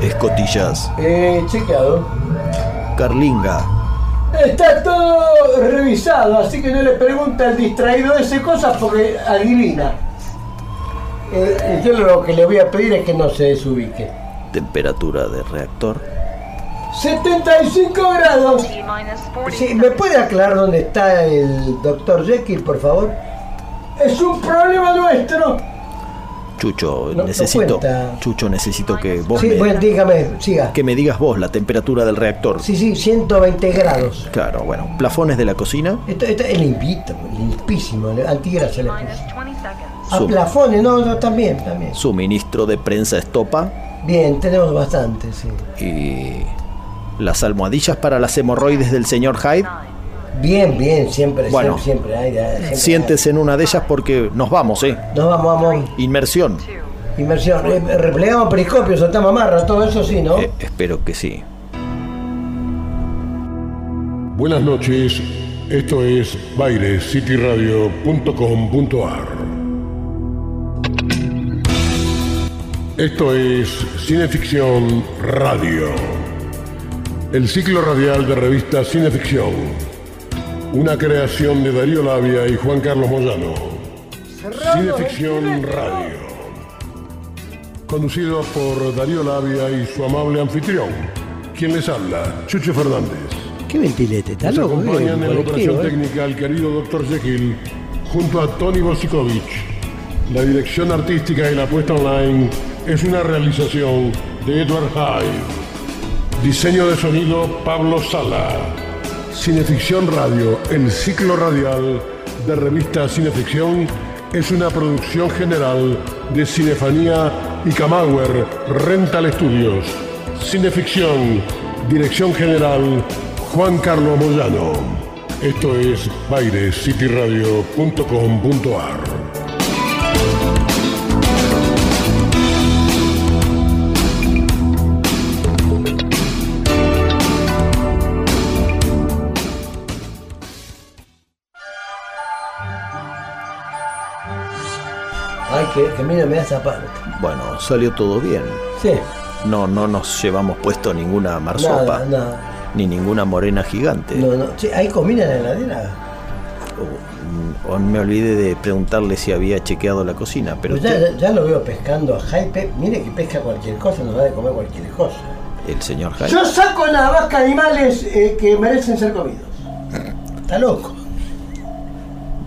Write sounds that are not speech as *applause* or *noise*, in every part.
Escotillas. Eh, chequeado. Carlinga. Está todo revisado, así que no le pregunta al distraído ese cosas porque adivina. Eh, yo lo que le voy a pedir es que no se desubique. Temperatura de reactor. 75 grados. T-minus 40 Sí, ¿Me puede aclarar dónde está el doctor Jekyll, por favor? Es un problema nuestro. Chucho, No- necesito. Chucho, necesito que vos Sí, me, bueno, dígame, siga. que me digas vos la temperatura del reactor. Sí, sí, 120 grados. Claro, bueno. Plafones de la cocina. Esto, esto es limpito, limpísimo, antigrasa le puse. minus 20 seconds. A Sum- plafones, no, no, también, también. Suministro de prensa estopa. Bien, tenemos bastante, sí. Y las almohadillas para las hemorroides del señor Hyde. Bien, bien, siempre, Bueno. siempre, siempre hay. siempre Siéntese en una de ellas porque nos vamos, ¿eh? Nos vamos, vamos. Inmersión. Inmersión. Eh, replegamos periscopio, soltamos amarra, todo eso sí, ¿no? Eh, espero que sí. Buenas noches, esto es bairescityradio.com.ar. Esto es Cineficción Radio, el ciclo radial de revista Cineficción, una creación de Darío Labia y Juan Carlos Moyano. Cineficción Radio, conducido por Darío Labia y su amable anfitrión, quien les habla, Chucho Fernández. ¿Qué ventilete? ¿Está Nos loco? acompañan en la operación ¿eh? técnica el querido Dr. Jekyll, junto a Tony Bosikovic. La dirección artística y la puesta online es una realización de Edward Hyde. Diseño de sonido Pablo Sala. Cineficción Radio, el ciclo radial de revista Cineficción, es una producción general de Cinefanía y Camauer Rental Studios. Cineficción, dirección general Juan Carlos Moyano. Esto es bairescityradio.com.ar. Que, mira, me da esa parte. Bueno, salió todo bien. Sí, No, no nos llevamos puesto ninguna marsopa. nada, nada. Ni ninguna morena gigante. No, no. Che, ¿Hay comida en la heladera? O me olvidé de preguntarle si había chequeado la cocina, pero Pues ya, usted- ya, lo veo pescando a Hype. Mire que pesca cualquier cosa, nos da de comer cualquier cosa. el señor Hyde. Yo saco más que animales eh, que merecen ser comidos. Está loco.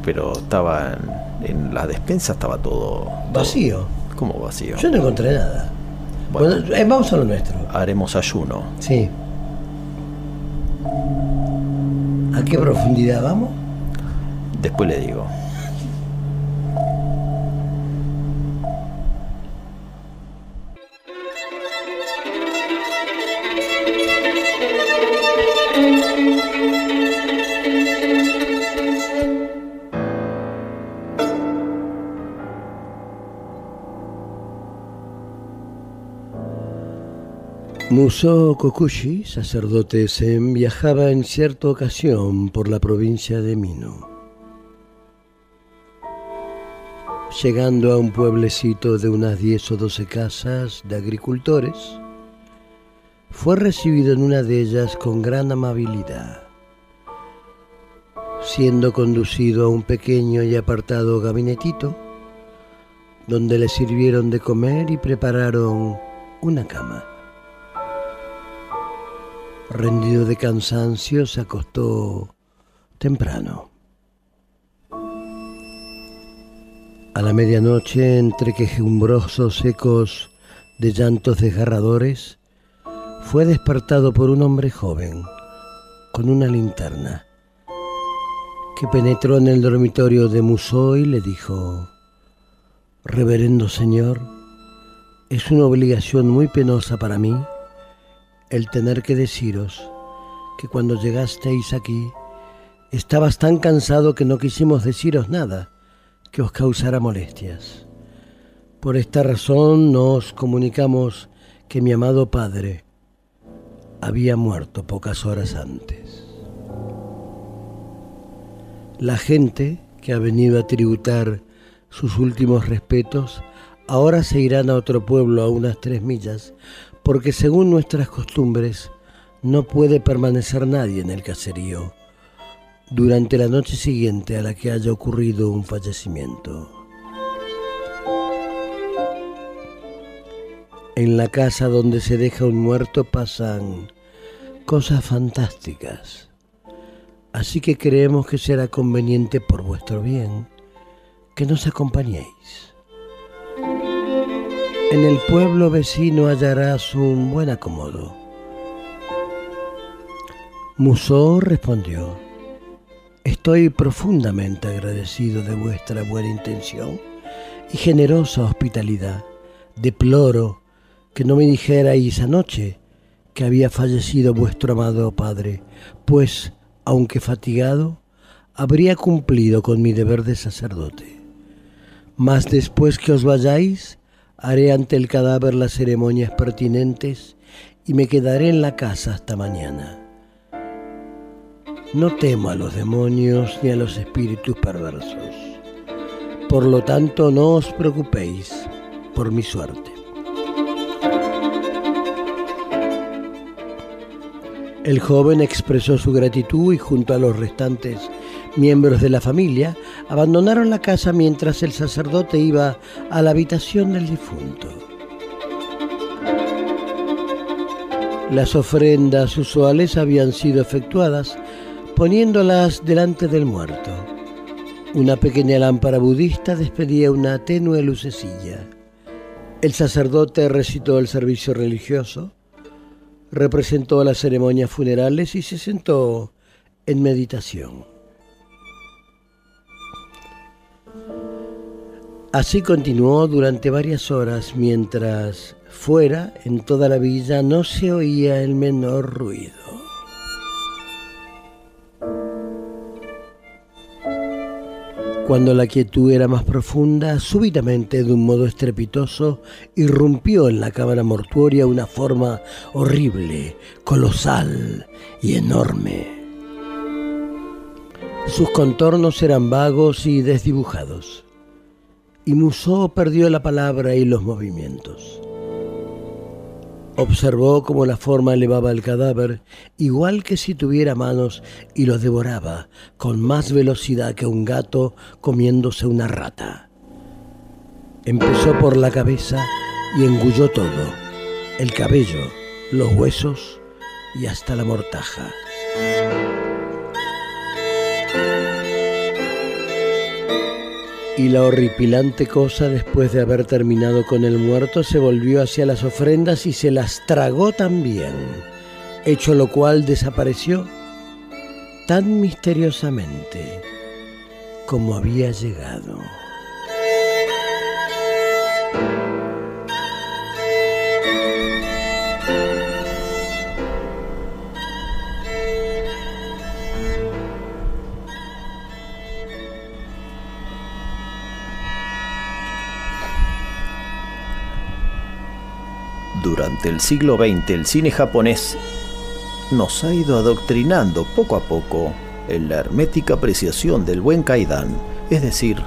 Pero estaba en, la despensa, estaba todo Vacío. ¿Cómo vacío? Yo no encontré nada. Bueno. Bueno, eh, vamos a lo nuestro. Haremos ayuno. Sí. ¿A qué profundidad vamos? Después le digo. Muso Kokushi, sacerdote zen, viajaba en cierta ocasión por la provincia de Mino. Llegando a un pueblecito de unas 10 o 12 casas de agricultores, fue recibido en una de ellas con gran amabilidad. Siendo conducido a un pequeño y apartado gabinetito, donde le sirvieron de comer y prepararon una cama. Rendido de cansancio, se acostó temprano. A la medianoche, entre quejumbrosos ecos de llantos desgarradores, fue despertado por un hombre joven, con una linterna, que penetró en el dormitorio de Musó y le dijo, Reverendo Señor, es una obligación muy penosa para mí el tener que deciros que cuando llegasteis aquí estabas tan cansado que no quisimos deciros nada que os causara molestias. Por esta razón nos comunicamos que mi amado padre había muerto pocas horas antes. La gente que ha venido a tributar sus últimos respetos Ahora se irán a otro pueblo a unas tres millas, porque según nuestras costumbres no puede permanecer nadie en el caserío durante la noche siguiente a la que haya ocurrido un fallecimiento. En la casa donde se deja un muerto pasan cosas fantásticas. Así que creemos que será conveniente por vuestro bien que nos acompañéis. En el pueblo vecino hallarás un buen acomodo. Musó respondió, Estoy profundamente agradecido de vuestra buena intención y generosa hospitalidad. Deploro que no me dijerais anoche que había fallecido vuestro amado Padre, pues, aunque fatigado, habría cumplido con mi deber de sacerdote. Mas después que os vayáis, haré ante el cadáver las ceremonias pertinentes y me quedaré en la casa hasta mañana. No temo a los demonios ni a los espíritus perversos. Por lo tanto, no os preocupéis por mi suerte. El joven expresó su gratitud y junto a los restantes miembros de la familia abandonaron la casa mientras el sacerdote iba a la habitación del difunto. Las ofrendas usuales habían sido efectuadas poniéndolas delante del muerto. Una pequeña lámpara budista despedía una tenue lucecilla. El sacerdote recitó el servicio religioso representó las ceremonias funerales y se sentó en meditación. Así continuó durante varias horas mientras fuera, en toda la villa, no se oía el menor ruido. Cuando la quietud era más profunda, súbitamente, de un modo estrepitoso, irrumpió en la cámara mortuoria una forma horrible, colosal y enorme. Sus contornos eran vagos y desdibujados, y Musó perdió la palabra y los movimientos. Observó cómo la forma elevaba el cadáver, igual que si tuviera manos, y lo devoraba con más velocidad que un gato comiéndose una rata. Empezó por la cabeza y engulló todo, el cabello, los huesos y hasta la mortaja. Y la horripilante cosa, después de haber terminado con el muerto, se volvió hacia las ofrendas y se las tragó también, hecho lo cual desapareció tan misteriosamente como había llegado. Durante el siglo XX el cine japonés nos ha ido adoctrinando poco a poco en la hermética apreciación del buen kaidan, es decir,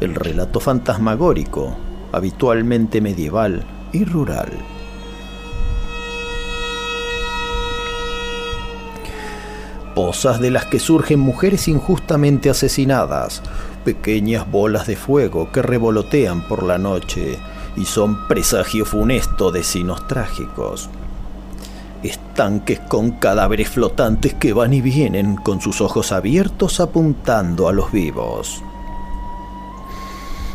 el relato fantasmagórico, habitualmente medieval y rural. Posas de las que surgen mujeres injustamente asesinadas, pequeñas bolas de fuego que revolotean por la noche, y son presagio funesto de sinos trágicos. Estanques con cadáveres flotantes que van y vienen con sus ojos abiertos apuntando a los vivos.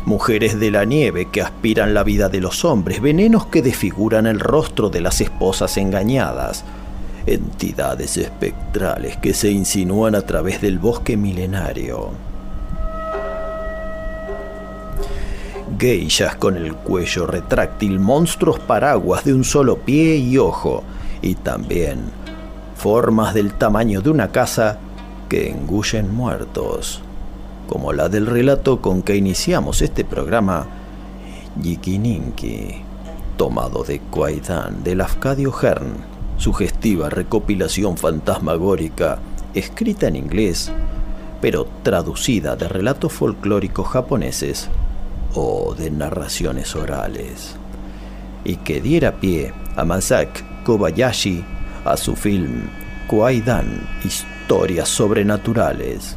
Mujeres de la nieve que aspiran la vida de los hombres, venenos que desfiguran el rostro de las esposas engañadas, entidades espectrales que se insinúan a través del bosque milenario geishas con el cuello retráctil, monstruos paraguas de un solo pie y ojo, y también formas del tamaño de una casa que engullen muertos, como la del relato con que iniciamos este programa, Yikininki, tomado de Kwaidan del Afcadio Hearn, sugestiva recopilación fantasmagórica, escrita en inglés, pero traducida de relatos folclóricos japoneses o de narraciones orales, y que diera pie a Masaki Kobayashi a su film Kwaidan, Historias Sobrenaturales.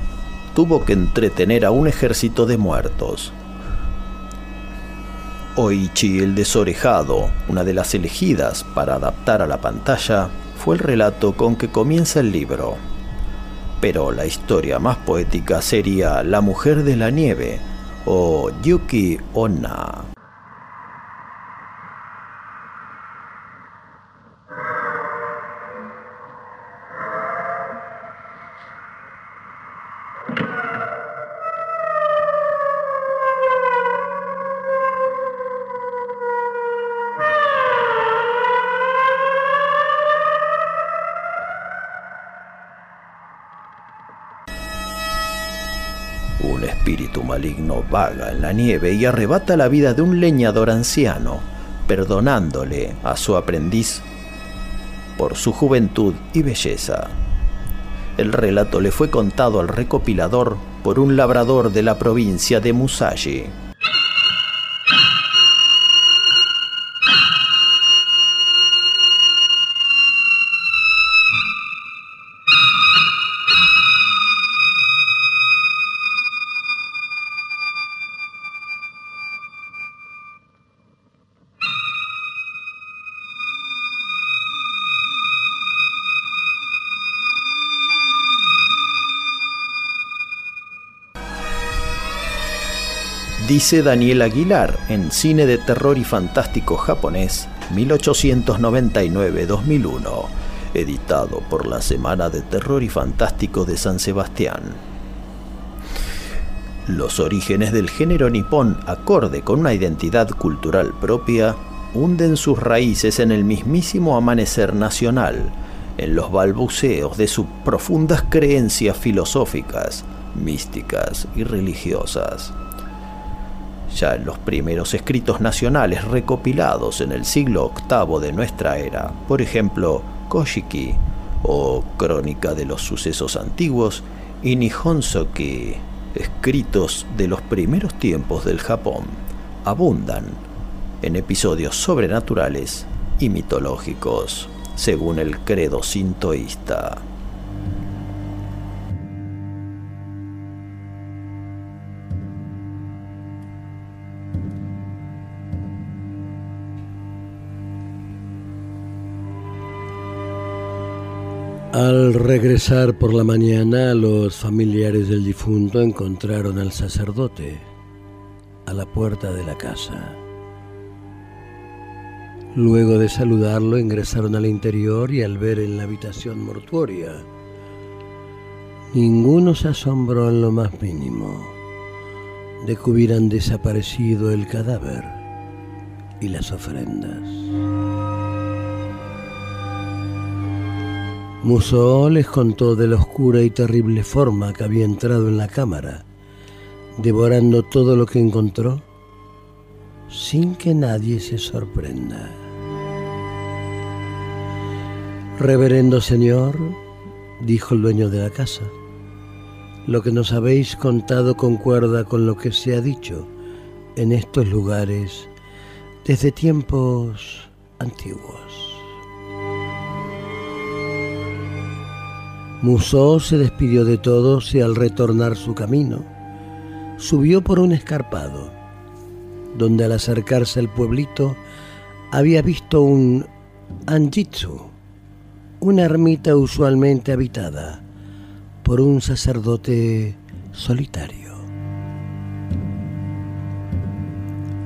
tuvo que entretener a un ejército de muertos. Oichi el desorejado, una de las elegidas para adaptar a la pantalla, fue el relato con que comienza el libro. Pero la historia más poética sería La mujer de la nieve o Yuki Onna. Espíritu maligno vaga en la nieve y arrebata la vida de un leñador anciano, perdonándole a su aprendiz por su juventud y belleza. El relato le fue contado al recopilador por un labrador de la provincia de Musashi. Dice Daniel Aguilar en Cine de Terror y Fantástico Japonés 1899-2001, editado por la Semana de Terror y Fantástico de San Sebastián. Los orígenes del género nipón, acorde con una identidad cultural propia, hunden sus raíces en el mismísimo amanecer nacional, en los balbuceos de sus profundas creencias filosóficas, místicas y religiosas. Ya en los primeros escritos nacionales recopilados en el siglo VIII de nuestra era, por ejemplo, Koshiki o Crónica de los Sucesos Antiguos y Nihonsoki, escritos de los primeros tiempos del Japón, abundan en episodios sobrenaturales y mitológicos, según el credo sintoísta. Al regresar por la mañana, los familiares del difunto encontraron al sacerdote a la puerta de la casa. Luego de saludarlo, ingresaron al interior y al ver en la habitación mortuoria, ninguno se asombró en lo más mínimo de que hubieran desaparecido el cadáver y las ofrendas. Musó les contó de la oscura y terrible forma que había entrado en la cámara, devorando todo lo que encontró, sin que nadie se sorprenda. Reverendo Señor, dijo el dueño de la casa, lo que nos habéis contado concuerda con lo que se ha dicho en estos lugares desde tiempos antiguos. Musó se despidió de todos y al retornar su camino, subió por un escarpado, donde al acercarse al pueblito había visto un anjitsu, una ermita usualmente habitada por un sacerdote solitario.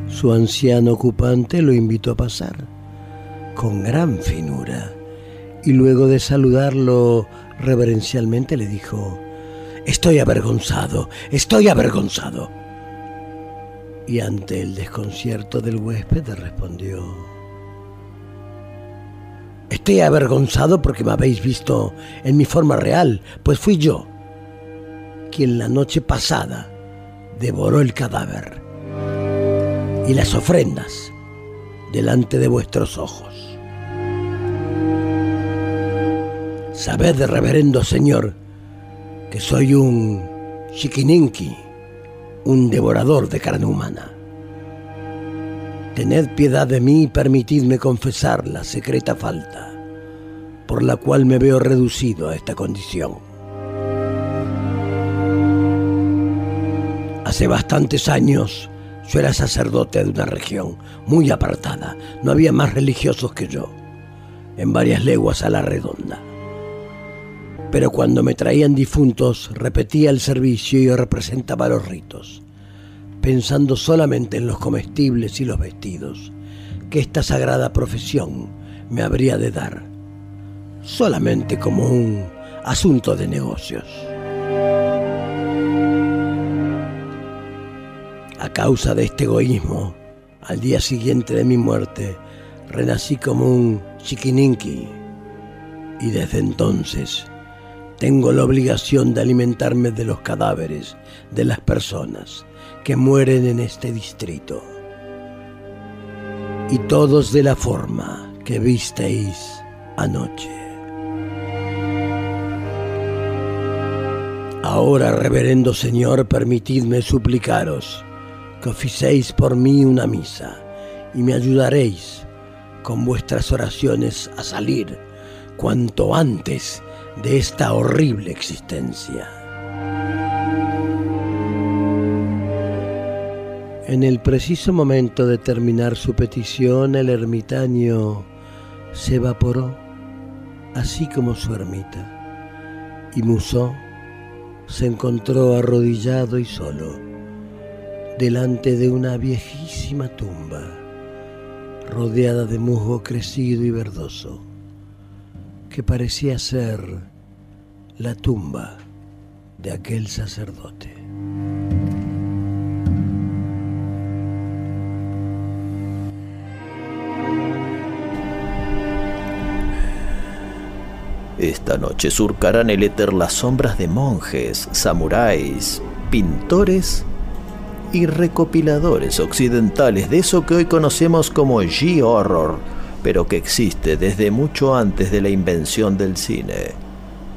Su anciano ocupante lo invitó a pasar, con gran finura, y luego de saludarlo reverencialmente le dijo, Estoy avergonzado, estoy avergonzado. Y ante el desconcierto del huésped respondió, Estoy avergonzado porque me habéis visto en mi forma real, pues fui yo quien la noche pasada devoró el cadáver y las ofrendas delante de vuestros ojos. Sabed, reverendo señor, que soy un chiquininqui, un devorador de carne humana. Tened piedad de mí y permitidme confesar la secreta falta por la cual me veo reducido a esta condición. Hace bastantes años yo era sacerdote de una región muy apartada. No había más religiosos que yo, en varias leguas a la redonda. Pero cuando me traían difuntos, repetía el servicio y representaba los ritos pensando solamente en los comestibles y los vestidos que esta sagrada profesión me habría de dar, solamente como un asunto de negocios. A causa de este egoísmo, al día siguiente de mi muerte, renací como un chiquininqui y desde entonces tengo la obligación de alimentarme de los cadáveres de las personas que mueren en este distrito. Y todos de la forma que visteis anoche. Ahora, reverendo Señor, permitidme suplicaros que oficéis por mí una misa y me ayudaréis con vuestras oraciones a salir cuanto antes de esta horrible existencia. En el preciso momento de terminar su petición, el ermitaño se evaporó, así como su ermita, y Musó se encontró arrodillado y solo, delante de una viejísima tumba, rodeada de musgo crecido y verdoso, que parecía ser la tumba de aquel sacerdote. Esta noche surcarán el éter las sombras de monjes, samuráis, pintores y recopiladores occidentales de eso que hoy conocemos como G-Horror, pero que existe desde mucho antes de la invención del cine.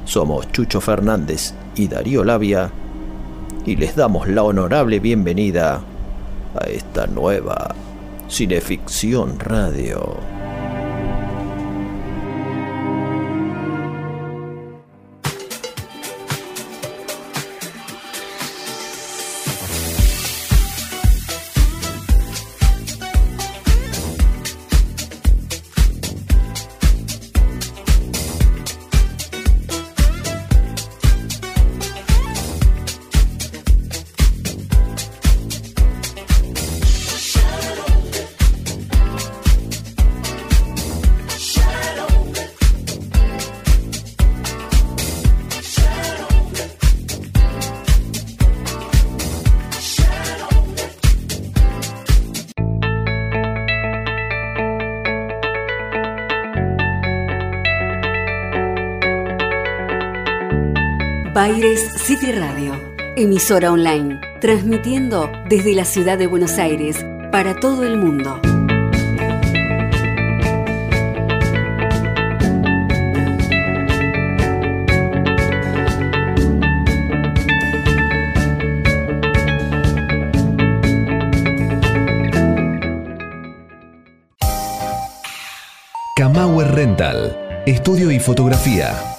Somos Chucho Fernández y Darío Labia y les damos la honorable bienvenida a esta nueva Cineficción Radio. Emisora online, transmitiendo desde la ciudad de Buenos Aires para todo el mundo. Camauer Rental, estudio y fotografía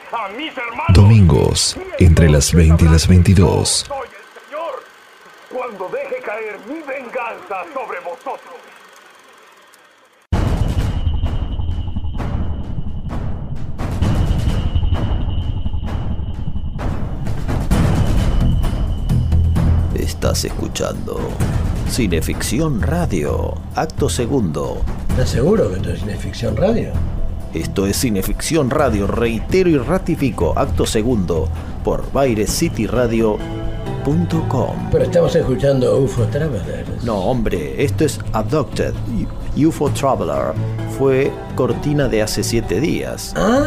Domingos, entre las 20 y las 22. Yo soy el Señor cuando deje caer mi venganza sobre vosotros. Estás escuchando Cineficción Radio, acto segundo. ¿Estás seguro que esto es Cineficción Radio? Esto es Cineficción Radio, reitero y ratifico, acto segundo, por bairescityradio.com. Pero estamos escuchando UFO Travelers. No, hombre, esto es Abducted, UFO Traveler. Fue cortina de hace siete días. Ah,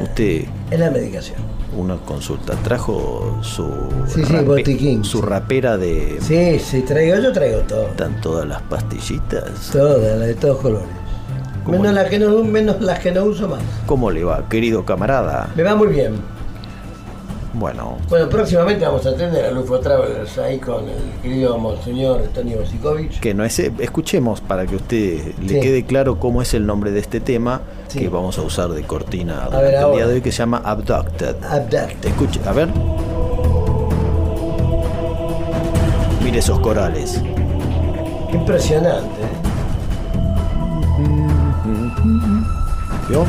Usted, es la medicación. una consulta, trajo su, Sí, sí, botiquín, su sí. rapera de... Sí, sí, traigo, yo traigo todo. ¿Están todas las pastillitas? Todas, las de todos colores. ¿Cómo Menos le- las, que no, menos las que no uso más. ¿Cómo le va, querido camarada? Me va muy bien. Bueno, Bueno, próximamente vamos a tener a UFO Travelers ahí con el querido Monseñor Tony Bosikovic. que no es... Escuchemos para que usted le Sí. quede claro cómo es el nombre de este tema Sí. que vamos a usar de cortina ver, el ahora. día de hoy que se llama Abducted. Abduct. Escuche, a ver. Mire esos corales. Impresionante. ¿Vio?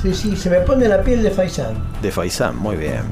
Sí, sí, se me pone la piel de Faisán. De Faisán, muy bien.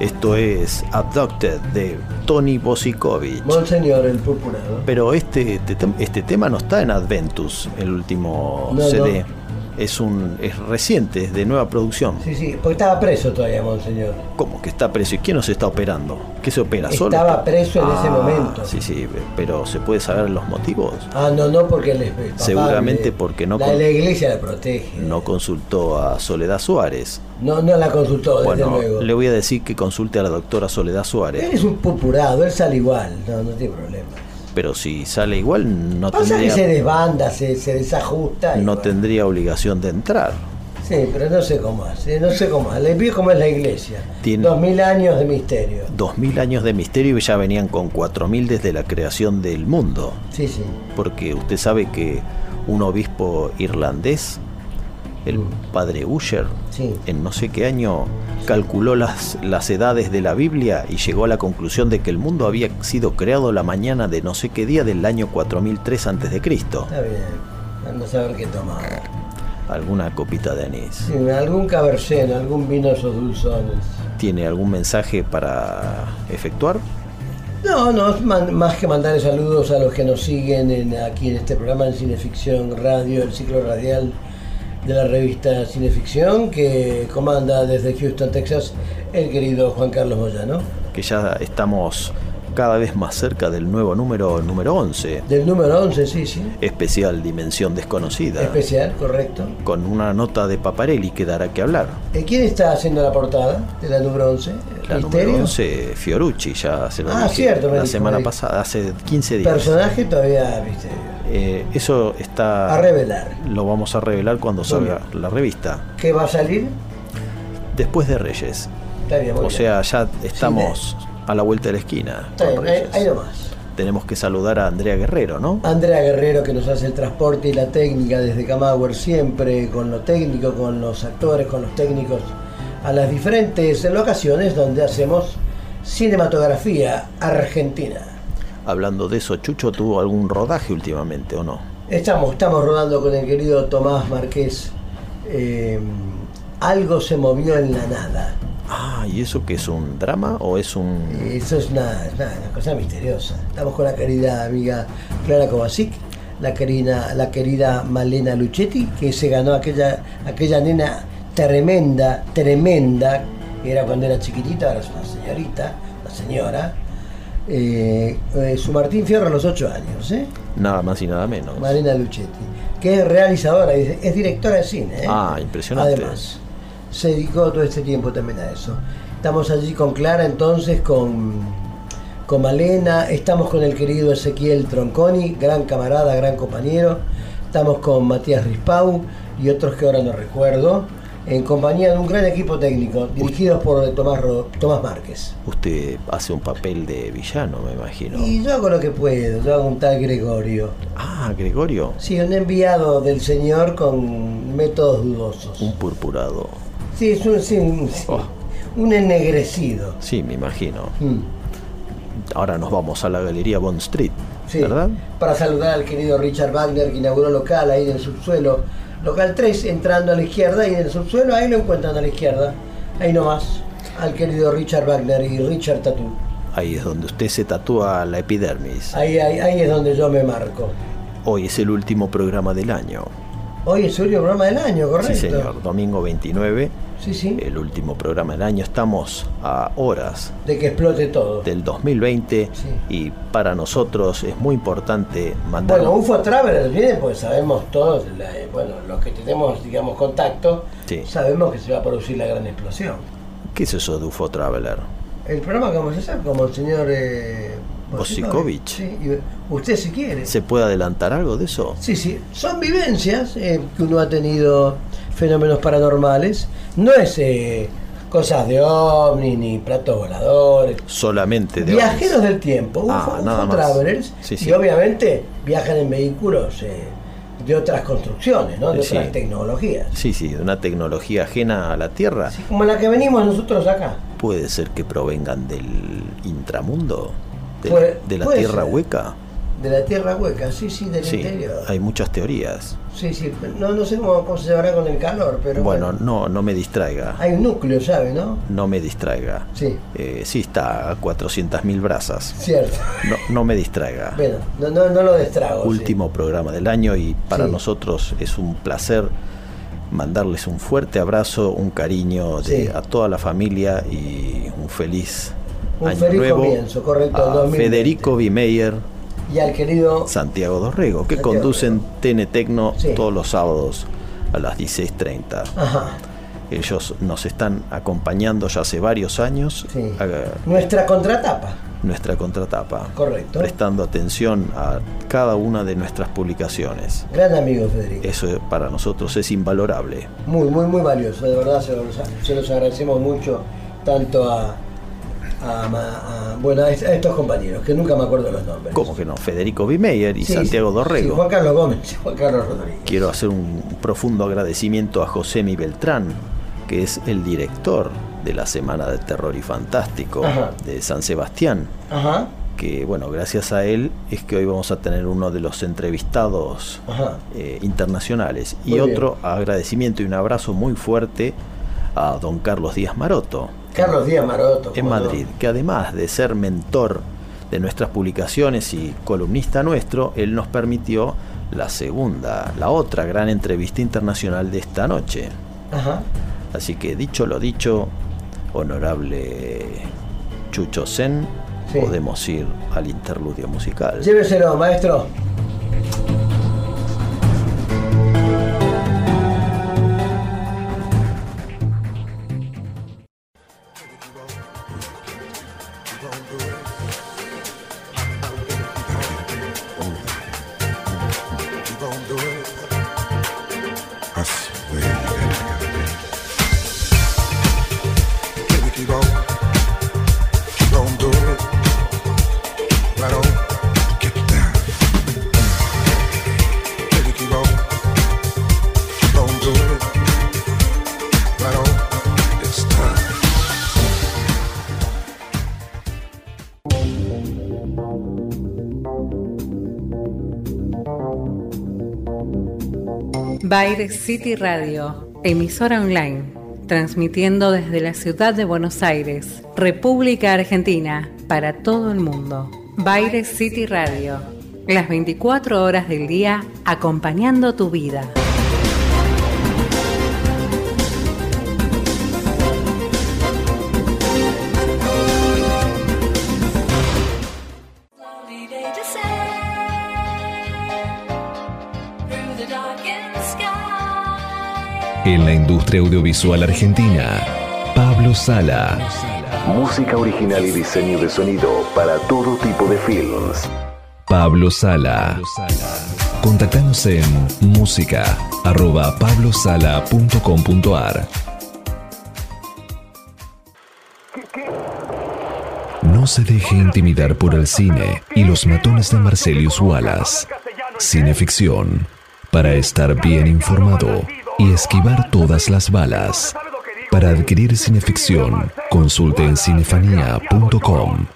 Esto es Abducted de Tony Bosikovic. Monseñor el purpurado. Pero este, este, tem- este tema no está en Adventus, el último No, CD. no. Es un es reciente, es de nueva producción. Sí, sí, porque estaba preso todavía, Monseñor. ¿Cómo que está preso? ¿Y quién nos está operando? ¿Qué se opera solo? Estaba preso en ese Ah, momento. Sí, sí, pero ¿se puede saber los motivos? Ah, no, no, porque él papá, Seguramente le- porque no La, con- la iglesia la protege. No consultó a Soledad Suárez. No, no la consultó, desde Bueno, luego. le voy a decir que consulte a la doctora Soledad Él Suárez. es un pupurado, él sale igual, no, no tiene problema. Pero si sale igual, no Pasa que se tendría, desbanda, se, se desajusta. no bueno. tendría obligación de entrar. Sí, pero no sé cómo hace, no sé cómo hace. Le pido cómo es la iglesia. Tiene- Dos mil años de misterio. Dos mil años de misterio y ya venían con cuatro mil desde la creación del mundo. Sí, sí. Porque usted sabe que un obispo irlandés, el padre Usher, Mm. Sí. en no sé qué año calculó las, las edades de la Biblia y llegó a la conclusión de que el mundo había sido creado la mañana de no sé qué día del año 4003 antes de Cristo. Está bien. Ando a saber qué tomar. Alguna copita de anís. Sí, algún caberceno, algún vino esos dulzones. ¿Tiene algún mensaje para efectuar? No, no, más que mandarle saludos a los que nos siguen en- aquí en este programa en Cineficción Radio, el ciclo radial de la revista Cineficción, que comanda desde Houston, Texas, el querido Juan Carlos Moyano. Que ya estamos cada vez más cerca del nuevo número número 11, Del número 11, sí, sí. especial Dimensión Desconocida, Especial, correcto. con una nota de Paparelli que dará que hablar. Eh, ¿Quién está haciendo la portada de la número 11? La ¿Misterio? número 11, Fiorucci, ya se lo Ah, dije cierto, me la dijo, semana pasada, hace 15 días. Personaje todavía misterio. Eh, eso está... A revelar. Lo vamos a revelar cuando salga la revista. ¿Qué va a salir? Después de Reyes. Está bien, O bien. sea, ya estamos a la vuelta de la esquina. Está bien, ahí, Reyes. ahí nomás. Tenemos que saludar a Andrea Guerrero, ¿no? Andrea Guerrero que nos hace el transporte y la técnica desde Camagüey, siempre con lo técnico, con los actores, con los técnicos, a las diferentes locaciones donde hacemos cinematografía argentina. Hablando de eso, Chucho tuvo algún rodaje últimamente, ¿o no? Estamos, estamos rodando con el querido Tomás Marqués. eh, algo se movió en la nada. Ah, ¿y eso qué es un drama o es un... Eso es una, una- una cosa misteriosa. Estamos con la querida amiga Clara Kovacic, la querida, la querida Malena Luchetti, que se ganó aquella, aquella nena tremenda, tremenda, que era cuando era chiquitita, ahora es una señorita, una señora. Eh, eh, su Martín Fierro a los 8 años, ¿eh? Nada más y nada menos. Malena Luchetti, que es realizadora, es, es directora de cine. ¿eh? Ah, impresionante. Además, se dedicó todo este tiempo también a eso. Estamos allí con Clara, entonces, con, con Malena, estamos con el querido Ezequiel Tronconi, gran camarada, gran compañero. Estamos con Matías Rispau y otros que ahora no recuerdo. En compañía de un gran equipo técnico, dirigidos por Tomás, Ro- Tomás Márquez. Usted hace un papel de villano, me imagino. Y yo hago lo que puedo, yo hago un tal Gregorio. Ah, Gregorio, Sí, un enviado del señor con métodos dudosos. un purpurado. Sí, es un, sí, un, sí, Oh. un ennegrecido. Sí, me imagino. Mm, Ahora nos vamos a la Galería Bond Street, sí. ¿verdad? Para saludar al querido Richard Wagner que inauguró local ahí en el subsuelo. Local 3 entrando a la izquierda y en el subsuelo ahí lo encuentran a la izquierda. Ahí nomás. Al querido Richard Wagner y Richard Tattoo. Ahí es donde usted se tatúa la epidermis. Ahí, ahí, ahí es donde yo me marco. Hoy es el último programa del año. Hoy es el último programa del año, correcto. Sí, señor. Domingo 29, Sí, sí. el último programa del año. Estamos a horas De que explote todo. del 2020 Sí. y para nosotros es muy importante mandar... Bueno, UFO Travelers viene porque sabemos todos, la- bueno, los que tenemos, digamos, contacto, Sí. sabemos que se va a producir la gran explosión. ¿Qué es eso de UFO Traveler? El programa que vamos a hacer, como el señor eh, Bosikovich. Sí, usted si quiere. ¿Se puede adelantar algo de eso? Sí, sí, son vivencias eh, que uno ha tenido fenómenos paranormales. No es eh, cosas de ovnis ni platos voladores. Solamente de Viajeros ovnis. del tiempo, UFO, Ah, UFO nada más. travelers, Sí, sí. y obviamente viajan en vehículos eh, de otras construcciones, ¿no? de Sí. otras tecnologías. Sí, sí, de una tecnología ajena a la Tierra. Así como la que venimos nosotros acá. Puede ser que provengan del intramundo, de, Puede- de la Tierra ser. hueca. De la tierra hueca, sí, sí, del Sí, interior. hay muchas teorías. Sí, sí, no, no sé cómo, cómo se llevará con el calor, pero Bueno, bueno, no, no me distraiga. hay un núcleo, ¿sabe, no? No me distraiga. Sí, Eh, sí está a 400.000 brasas. cierto. No, no me distraiga. Bueno, no, no, no lo destrago. sí. Último programa del año y para Sí. nosotros es un placer mandarles un fuerte abrazo, un cariño de, a toda la familia y un feliz Un año feliz nuevo comienzo, correcto, a 2020. Federico Bimeyer, Y al querido. Santiago Dorrego, que Santiago conducen TN Tecno Sí. todos los sábados a las 16.30. Ajá, Ellos nos están acompañando ya hace varios años sí. a Nuestra contratapa, nuestra contratapa, correcto. prestando atención a cada una de nuestras publicaciones. Gran amigo Federico. Eso para nosotros es invalorable. Muy, muy, muy valioso, de verdad se los, se los agradecemos mucho, tanto a, a, a- bueno, a, est- a estos compañeros, que nunca me acuerdo los nombres. ¿Cómo que no? Federico Bimeyer y Sí, Santiago Dorrego. sí, Juan Carlos Gómez *laughs* Juan Carlos Rodríguez. Quiero hacer un profundo agradecimiento a José Mi Beltrán, que es el director de la Semana de Terror y Fantástico Ajá. de San Sebastián. Ajá, Que bueno, gracias a él es que hoy vamos a tener uno de los entrevistados eh, internacionales. Y bien. otro agradecimiento y un abrazo muy fuerte a don Carlos Díaz Maroto, Carlos Díaz Maroto. en no. Madrid, que además de ser mentor de nuestras publicaciones y columnista nuestro, él nos permitió la segunda, la otra gran entrevista internacional de esta noche. Ajá. Así que dicho lo dicho, honorable Chucho Zen, Sí. podemos ir al interludio musical. Lléveselo, maestro. Bayer City Radio, emisora online, transmitiendo desde la ciudad de Buenos Aires, República Argentina, para todo el mundo. Bayer City Radio, las 24 horas del día acompañando tu vida. Industria audiovisual argentina, Pablo Sala. Música original y diseño de sonido para todo tipo de films. Pablo Sala. Contactanos en música arroba pablosala.com.ar. No se deje intimidar por el cine y los matones de Marcelius Wallace. Cineficción. Para estar bien informado y esquivar todas las balas. Para adquirir cineficción, consulte en cinefanía.com.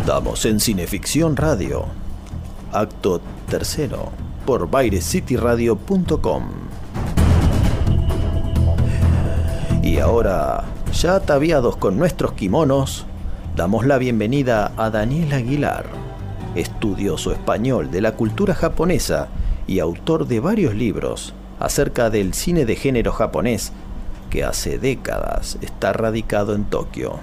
Estamos en Cineficción Radio. Acto tercero por BaireCityRadio.com. Y ahora, ya ataviados con nuestros kimonos, damos la bienvenida a Daniel Aguilar, estudioso español de la cultura japonesa y autor de varios libros acerca del cine de género japonés que hace décadas está radicado en Tokio.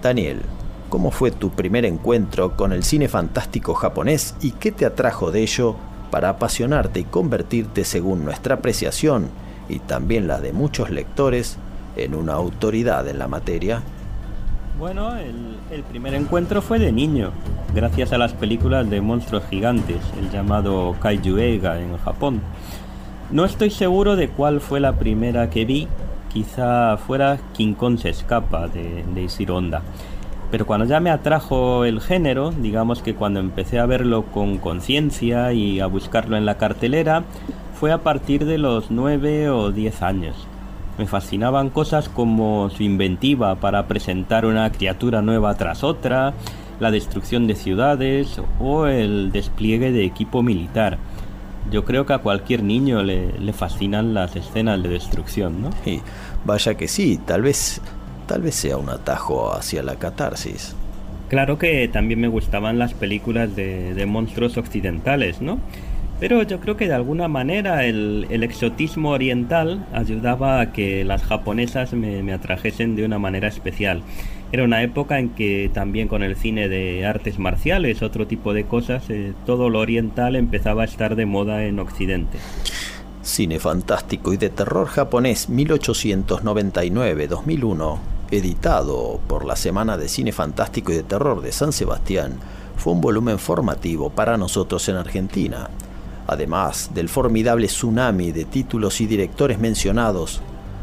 Daniel, ¿cómo fue tu primer encuentro con el cine fantástico japonés y qué te atrajo de ello para apasionarte y convertirte, según nuestra apreciación y también la de muchos lectores, en una autoridad en la materia? Bueno, el, primer encuentro fue de niño, gracias a las películas de monstruos gigantes, el llamado Kaiju Eiga en Japón. No estoy seguro de cuál fue la primera que vi, quizá fuera King Kong se escapa de, de Honda. Pero cuando ya me atrajo el género, digamos que cuando empecé a verlo con conciencia y a buscarlo en la cartelera, fue a partir de los 9 o 10 años. Me fascinaban cosas como su inventiva para presentar una criatura nueva tras otra, la destrucción de ciudades o el despliegue de equipo militar. Yo creo que a cualquier niño le, le fascinan las escenas de destrucción, ¿no? Y vaya que sí, tal vez, tal vez sea un atajo hacia la catarsis. Claro que también me gustaban las películas de, de monstruos occidentales, ¿no? Pero yo creo que de alguna manera el, exotismo oriental ayudaba a que las japonesas me, me atrajesen de una manera especial. Era una época en que también con el cine de artes marciales, otro tipo de cosas, eh, todo lo oriental empezaba a estar de moda en Occidente. Cine fantástico y de terror japonés 1899-2001, editado por la Semana de Cine Fantástico y de Terror de San Sebastián, fue un volumen formativo para nosotros en Argentina. Además del formidable tsunami de títulos y directores mencionados,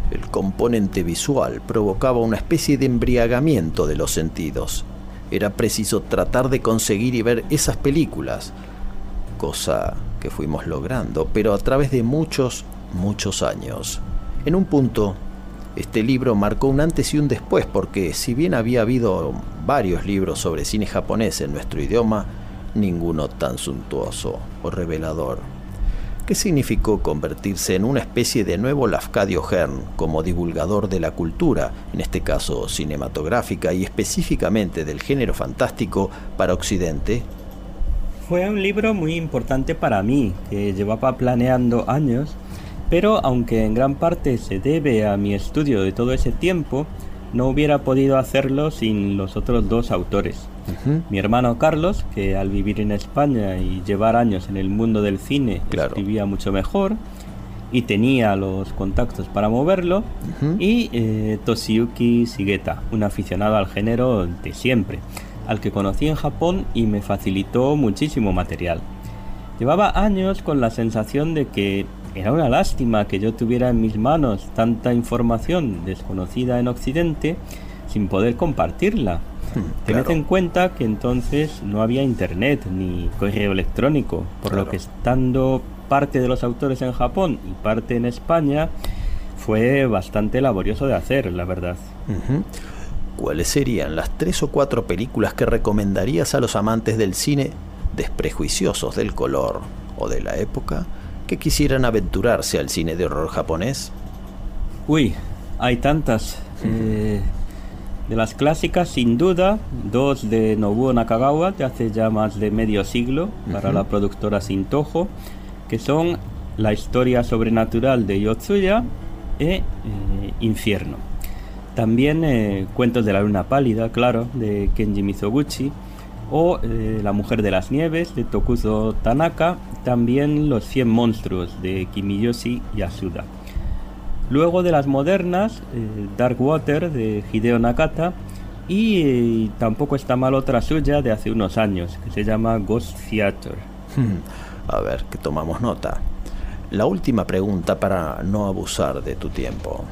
el componente visual provocaba una especie de embriagamiento de los sentidos. Era preciso tratar de conseguir y ver esas películas, cosa que fuimos logrando, pero a través de muchos, muchos años. En un punto, este libro marcó un antes y un después porque si bien había habido varios libros sobre cine japonés en nuestro idioma, ninguno tan suntuoso o revelador. ¿Qué significó convertirse en una especie de nuevo Lafcadio Hearn como divulgador de la cultura, en este caso cinematográfica y específicamente del género fantástico para Occidente? Fue un libro muy importante para mí, que llevaba planeando años, pero aunque en gran parte se debe a mi estudio de todo ese tiempo, no hubiera podido hacerlo sin los otros dos autores. Mi hermano Carlos, que al vivir en España y llevar años en el mundo del cine, Claro. escribía mucho mejor y tenía los contactos para moverlo, y eh, Toshiyuki Shigeta, un aficionado al género de siempre, al que conocí en Japón y me facilitó muchísimo material. Llevaba años con la sensación de que era una lástima que yo tuviera en mis manos tanta información desconocida en Occidente sin poder compartirla. Tened claro. en cuenta que entonces no había internet ni correo electrónico, por lo que estando parte de los autores en Japón y parte en España fue bastante laborioso de hacer, la verdad. ¿Cuáles serían las tres o cuatro películas que recomendarías a los amantes del cine desprejuiciosos del color o de la época que quisieran aventurarse al cine de horror japonés? Uy, hay tantas. Eh, de las clásicas, sin duda, dos de Nobuo Nakagawa de hace ya más de medio siglo para la productora Sintojo, que son La historia sobrenatural de Yotsuya e eh, Infierno. También eh, Cuentos de la luna pálida, claro, de Kenji Mizoguchi, o eh, La mujer de las nieves de Tokuzo Tanaka, también Los 100 monstruos de Kimiyoshi Yasuda. Luego de las modernas, eh, Dark Water de Hideo Nakata y eh, tampoco está mal otra suya de hace unos años que se llama Ghost Theater. A ver, que tomamos nota. La última pregunta para no abusar de tu tiempo.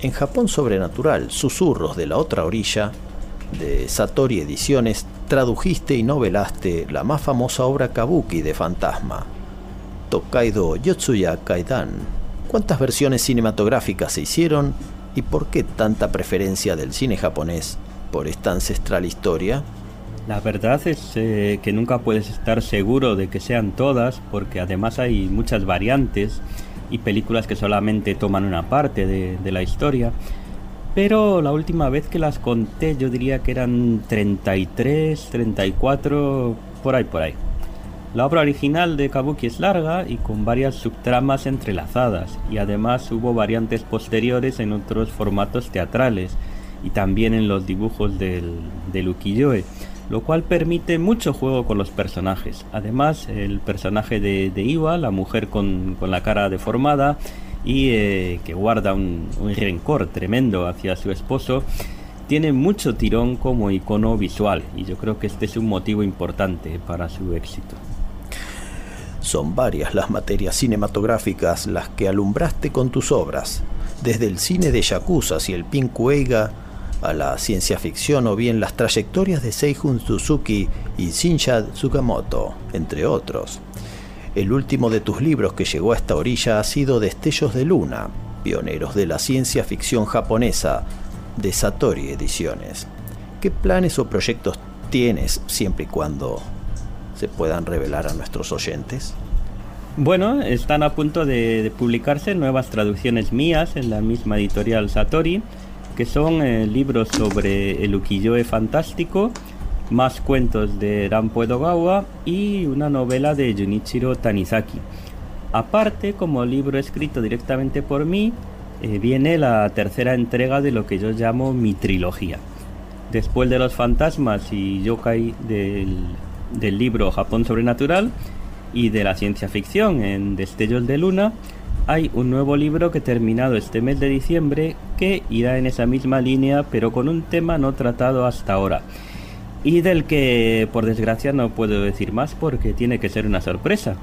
En Japón Sobrenatural, Susurros de la Otra Orilla, de Satori Ediciones, tradujiste y novelaste la más famosa obra kabuki de fantasma, Tokaido Yotsuya Kaidan. ¿Cuántas versiones cinematográficas se hicieron y por qué tanta preferencia del cine japonés por esta ancestral historia? La verdad es eh, que nunca puedes estar seguro de que sean todas, porque además hay muchas variantes y películas que solamente toman una parte de, de la historia. Pero la última vez que las conté yo diría que eran 33, 34, por ahí, por ahí. La obra original de Kabuki es larga y con varias subtramas entrelazadas, y además hubo variantes posteriores en otros formatos teatrales y también en los dibujos del, del ukiyo-e, lo cual permite mucho juego con los personajes. Además, el personaje de, de Iwa, la mujer con, con la cara deformada y eh, que guarda un, un rencor tremendo hacia su esposo, tiene mucho tirón como icono visual y yo creo que este es un motivo importante para su éxito. Son varias las materias cinematográficas las que alumbraste con tus obras, desde el cine de Yakuza y el Pinkueiga a la ciencia ficción o bien las trayectorias de Seijun Suzuki y Shinya Tsukamoto, entre otros. El último de tus libros que llegó a esta orilla ha sido Destellos de Luna, pioneros de la ciencia ficción japonesa, de Satori Ediciones. ¿Qué planes o proyectos tienes siempre y cuando se puedan revelar a nuestros oyentes? Bueno, están a punto de, publicarse nuevas traducciones mías en la misma editorial Satori, que son eh, libros sobre el ukiyo-e fantástico, más cuentos de Rampo Edogawa y una novela de Junichiro Tanizaki. Aparte, como libro escrito directamente por mí, eh, viene la tercera entrega de lo que yo llamo mi trilogía. Después de los fantasmas y yokai del, del libro Japón Sobrenatural y de la ciencia ficción en Destellos de Luna, hay un nuevo libro que terminado este mes de diciembre que irá en esa misma línea pero con un tema no tratado hasta ahora y del que por desgracia no puedo decir más porque tiene que ser una sorpresa.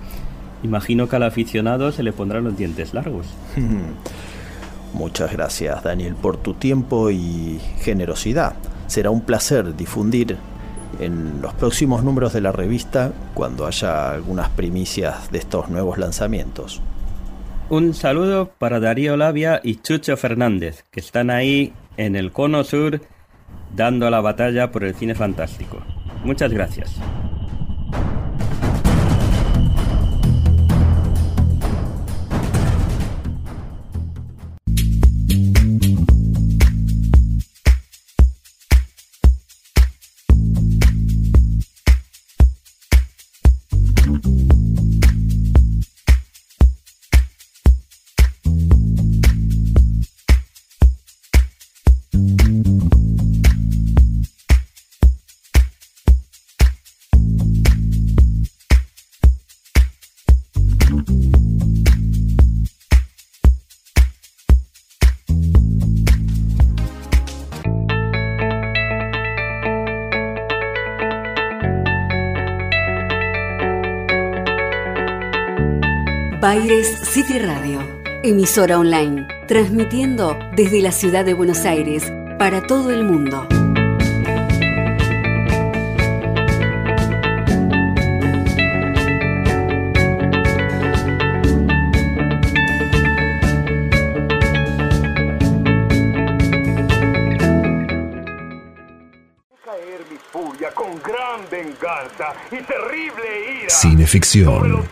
Imagino que al aficionado se le pondrán los dientes largos. *laughs* Muchas gracias Daniel por tu tiempo y generosidad. Será un placer difundir en los próximos números de la revista cuando haya algunas primicias de estos nuevos lanzamientos. Un saludo para Darío Labia y Chucho Fernández, que están ahí en el cono sur dando la batalla por el cine fantástico. Muchas gracias. Baires City Radio, emisora online, transmitiendo desde la ciudad de Buenos Aires para todo el mundo. caer mi furia con gran venganza y terrible ira Cineficción.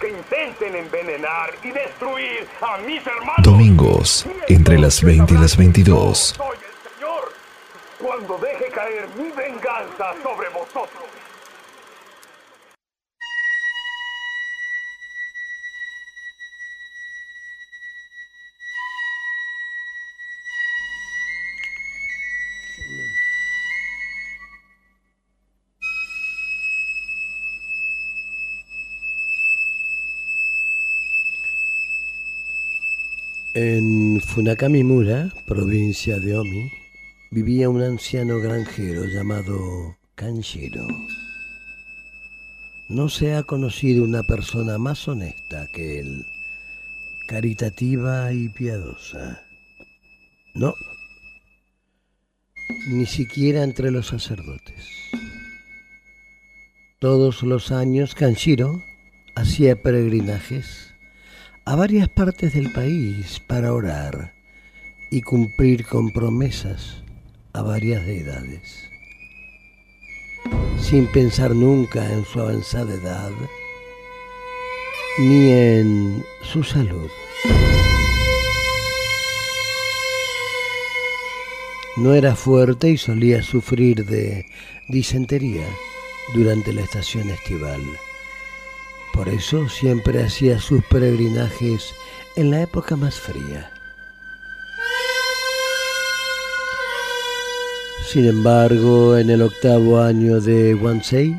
Envenenar y destruir a mis hermanos. Domingos, entre las 20 y las 22. Soy el Señor cuando deje caer mi venganza sobre vosotros. En Funakamimura, provincia de Omi, vivía un anciano granjero llamado Kanshiro. No se ha conocido una persona más honesta que él, caritativa y piadosa. No, ni siquiera entre los sacerdotes. Todos los años Kanshiro hacía peregrinajes a varias partes del país para orar y cumplir con promesas a varias deidades. Sin pensar nunca en su avanzada edad ni en su salud. No era fuerte y solía sufrir de disentería durante la estación estival. Por eso siempre hacía sus peregrinajes en la época más fría. Sin embargo, en el octavo año de Wansei,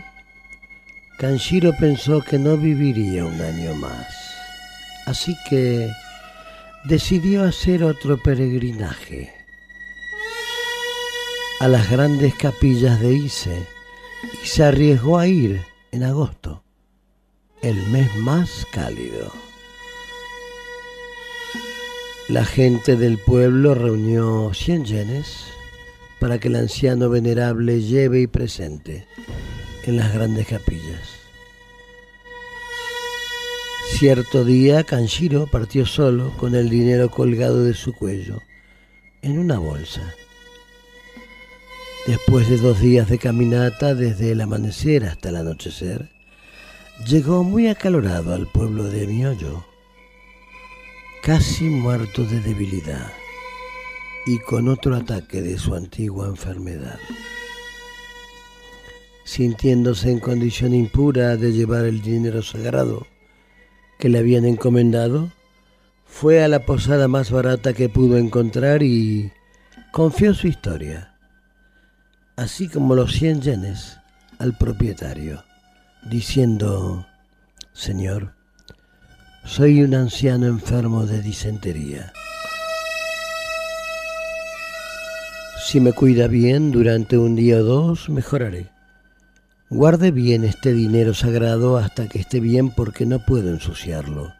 Kanshiro pensó que no viviría un año más. Así que decidió hacer otro peregrinaje a las grandes capillas de Ise y se arriesgó a ir en agosto, el mes más cálido. La gente del pueblo reunió 100 yenes para que el anciano venerable lleve y presente en las grandes capillas. Cierto día Kanshiro partió solo con el dinero colgado de su cuello en una bolsa. Después de dos días de caminata desde el amanecer hasta el anochecer, llegó muy acalorado al pueblo de Miollo, casi muerto de debilidad y con otro ataque de su antigua enfermedad. Sintiéndose en condición impura de llevar el dinero sagrado que le habían encomendado, fue a la posada más barata que pudo encontrar y confió su historia, así como los 100 yenes, al propietario, diciendo, Señor, soy un anciano enfermo de disentería. Si me cuida bien durante un día o dos, mejoraré. Guarde bien este dinero sagrado hasta que esté bien porque no puedo ensuciarlo,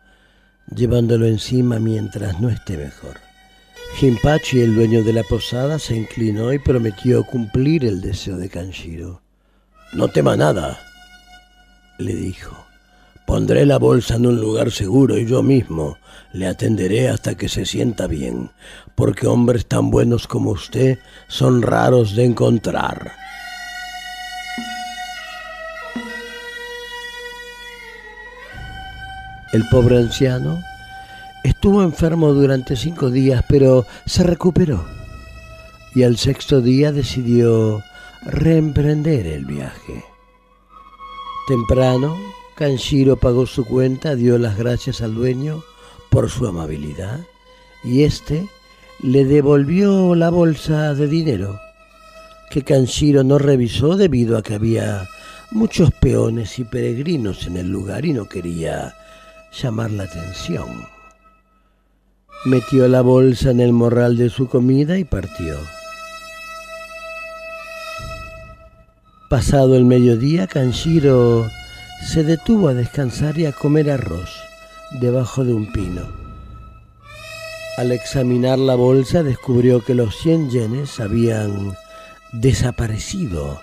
llevándolo encima mientras no esté mejor. Jinpachi, el dueño de la posada, se inclinó y prometió cumplir el deseo de Kanshiro. No tema nada, le dijo. Pondré la bolsa en un lugar seguro y yo mismo le atenderé hasta que se sienta bien, porque hombres tan buenos como usted son raros de encontrar. El pobre anciano estuvo enfermo durante cinco días, pero se recuperó y al sexto día decidió reemprender el viaje. Temprano, Kanshiro pagó su cuenta, dio las gracias al dueño por su amabilidad y éste le devolvió la bolsa de dinero que Kanshiro no revisó debido a que había muchos peones y peregrinos en el lugar y no quería llamar la atención. Metió la bolsa en el morral de su comida y partió. Pasado el mediodía, Kanshiro se detuvo a descansar y a comer arroz debajo de un pino. Al examinar la bolsa descubrió que los 100 yenes habían desaparecido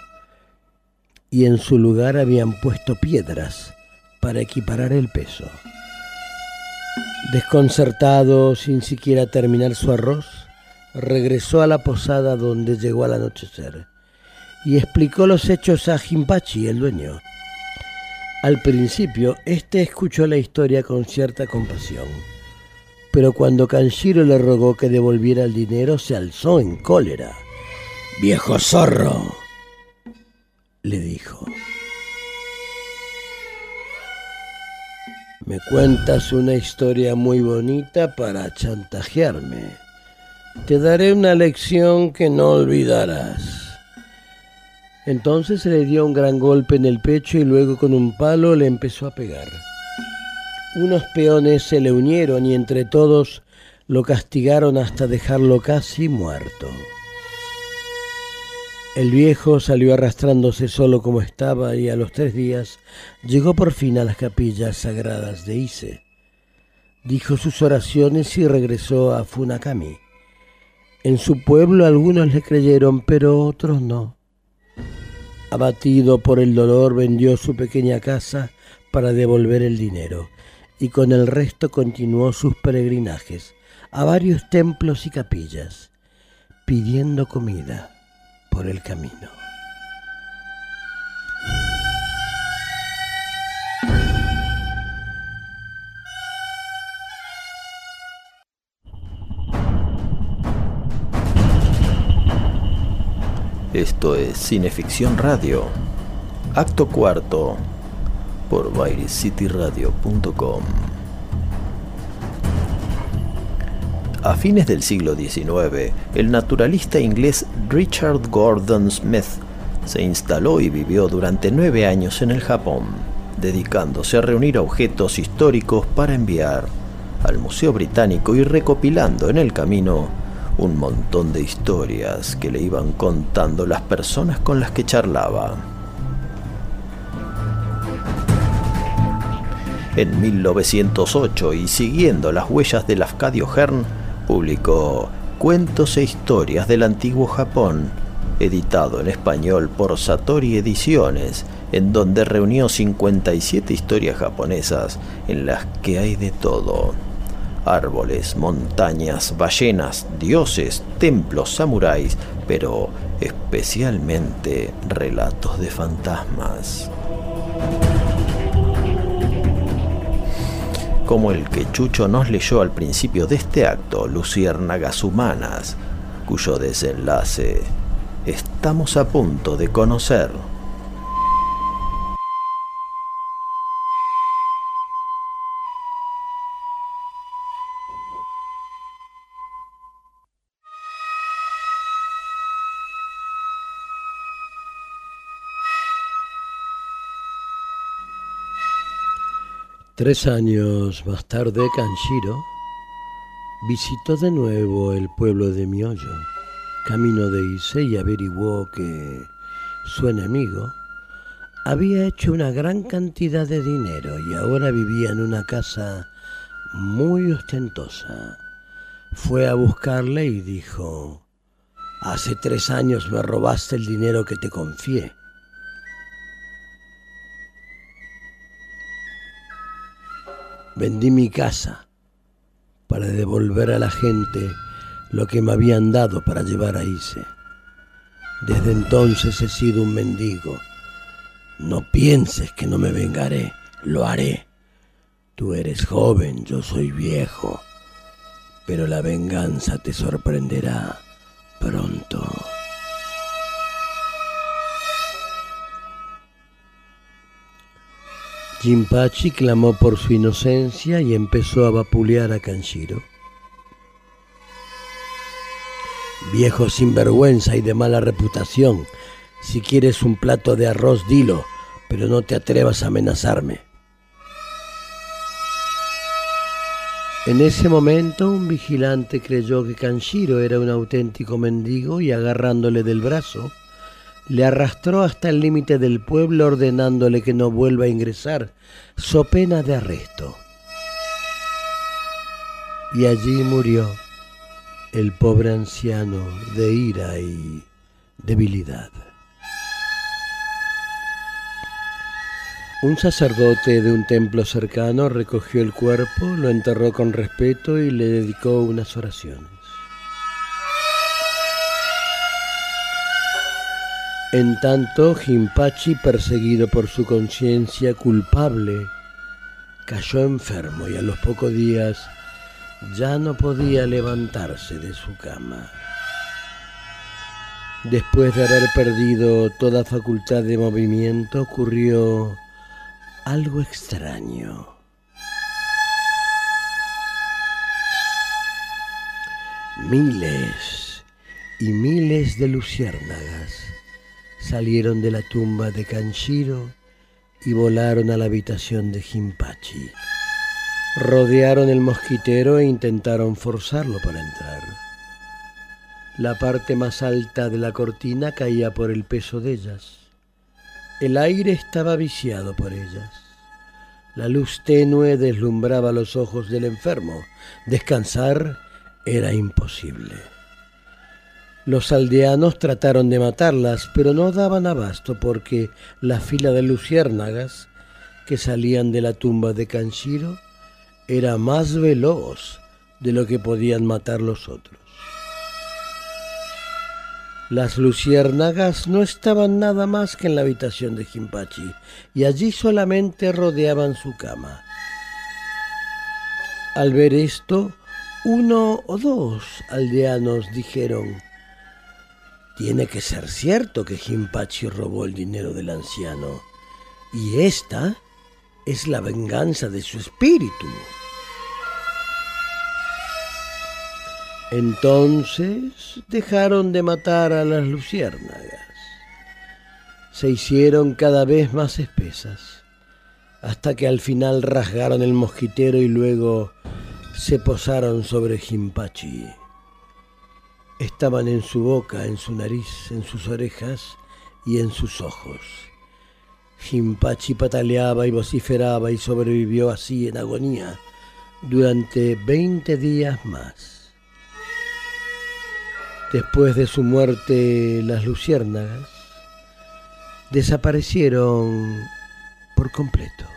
y en su lugar habían puesto piedras para equiparar el peso. Desconcertado, sin siquiera terminar su arroz, regresó a la posada donde llegó al anochecer y explicó los hechos a Jinpachi, el dueño. Al principio, éste escuchó la historia con cierta compasión, pero cuando Kanshiro le rogó que devolviera el dinero, se alzó en cólera. ¡Viejo zorro! le dijo. Me cuentas una historia muy bonita para chantajearme. Te daré una lección que no olvidarás. Entonces le dio un gran golpe en el pecho y luego con un palo le empezó a pegar. Unos peones se le unieron y entre todos lo castigaron hasta dejarlo casi muerto. El viejo salió arrastrándose solo como estaba y a los tres días llegó por fin a las capillas sagradas de Ise. Dijo sus oraciones y regresó a Funakami. En su pueblo algunos le creyeron, pero otros no. Abatido por el dolor, vendió su pequeña casa para devolver el dinero y con el resto continuó sus peregrinajes a varios templos y capillas, pidiendo comida por el camino. Esto es Cineficción Radio, acto cuarto, por ViruScityRadio.com. A fines del siglo XIX, el naturalista inglés Richard Gordon Smith se instaló y vivió durante nueve años en el Japón, dedicándose a reunir objetos históricos para enviar al Museo Británico y recopilando en el camino un montón de historias que le iban contando las personas con las que charlaba. En 1908 y siguiendo las huellas del Lafcadio Hearn, publicó Cuentos e Historias del Antiguo Japón, editado en español por Satori Ediciones, en donde reunió 57 historias japonesas en las que hay de todo. Árboles, montañas, ballenas, dioses, templos, samuráis, pero especialmente relatos de fantasmas. como el que Chucho nos leyó al principio de este acto, Luciérnagas Humanas, cuyo desenlace estamos a punto de conocer. Tres años más tarde, Kanshiro visitó de nuevo el pueblo de Miyoyo, camino de Ise, y averiguó que su enemigo había hecho una gran cantidad de dinero y ahora vivía en una casa muy ostentosa. Fue a buscarle y dijo, hace tres años me robaste el dinero que te confié. Vendí mi casa para devolver a la gente lo que me habían dado para llevar a Ise. Desde entonces he sido un mendigo. No pienses que no me vengaré, lo haré. Tú eres joven, yo soy viejo, pero la venganza te sorprenderá pronto. Jinpachi clamó por su inocencia y empezó a vapulear a Kanshiro. Viejo sinvergüenza y de mala reputación, si quieres un plato de arroz dilo, pero no te atrevas a amenazarme. En ese momento un vigilante creyó que Kanshiro era un auténtico mendigo y agarrándole del brazo, le arrastró hasta el límite del pueblo ordenándole que no vuelva a ingresar, so pena de arresto. Y allí murió el pobre anciano de ira y debilidad. Un sacerdote de un templo cercano recogió el cuerpo, lo enterró con respeto y le dedicó unas oraciones. En tanto, Jinpachi, perseguido por su conciencia culpable, cayó enfermo y a los pocos días ya no podía levantarse de su cama. Después de haber perdido toda facultad de movimiento, ocurrió algo extraño. Miles y miles de luciérnagas salieron de la tumba de Kanshiro y volaron a la habitación de Jinpachi. Rodearon el mosquitero e intentaron forzarlo para entrar. La parte más alta de la cortina caía por el peso de ellas. El aire estaba viciado por ellas. La luz tenue deslumbraba los ojos del enfermo. Descansar era imposible. Los aldeanos trataron de matarlas, pero no daban abasto porque la fila de luciérnagas que salían de la tumba de Kanshiro era más veloz de lo que podían matar los otros. Las luciérnagas no estaban nada más que en la habitación de Jimpachi y allí solamente rodeaban su cama. Al ver esto, uno o dos aldeanos dijeron, tiene que ser cierto que Jimpachi robó el dinero del anciano y esta es la venganza de su espíritu. Entonces dejaron de matar a las luciérnagas. Se hicieron cada vez más espesas, hasta que al final rasgaron el mosquitero y luego se posaron sobre Jimpachi. Estaban en su boca, en su nariz, en sus orejas y en sus ojos. Jimpachi pataleaba y vociferaba y sobrevivió así en agonía durante 20 días más. Después de su muerte, las luciérnagas desaparecieron por completo.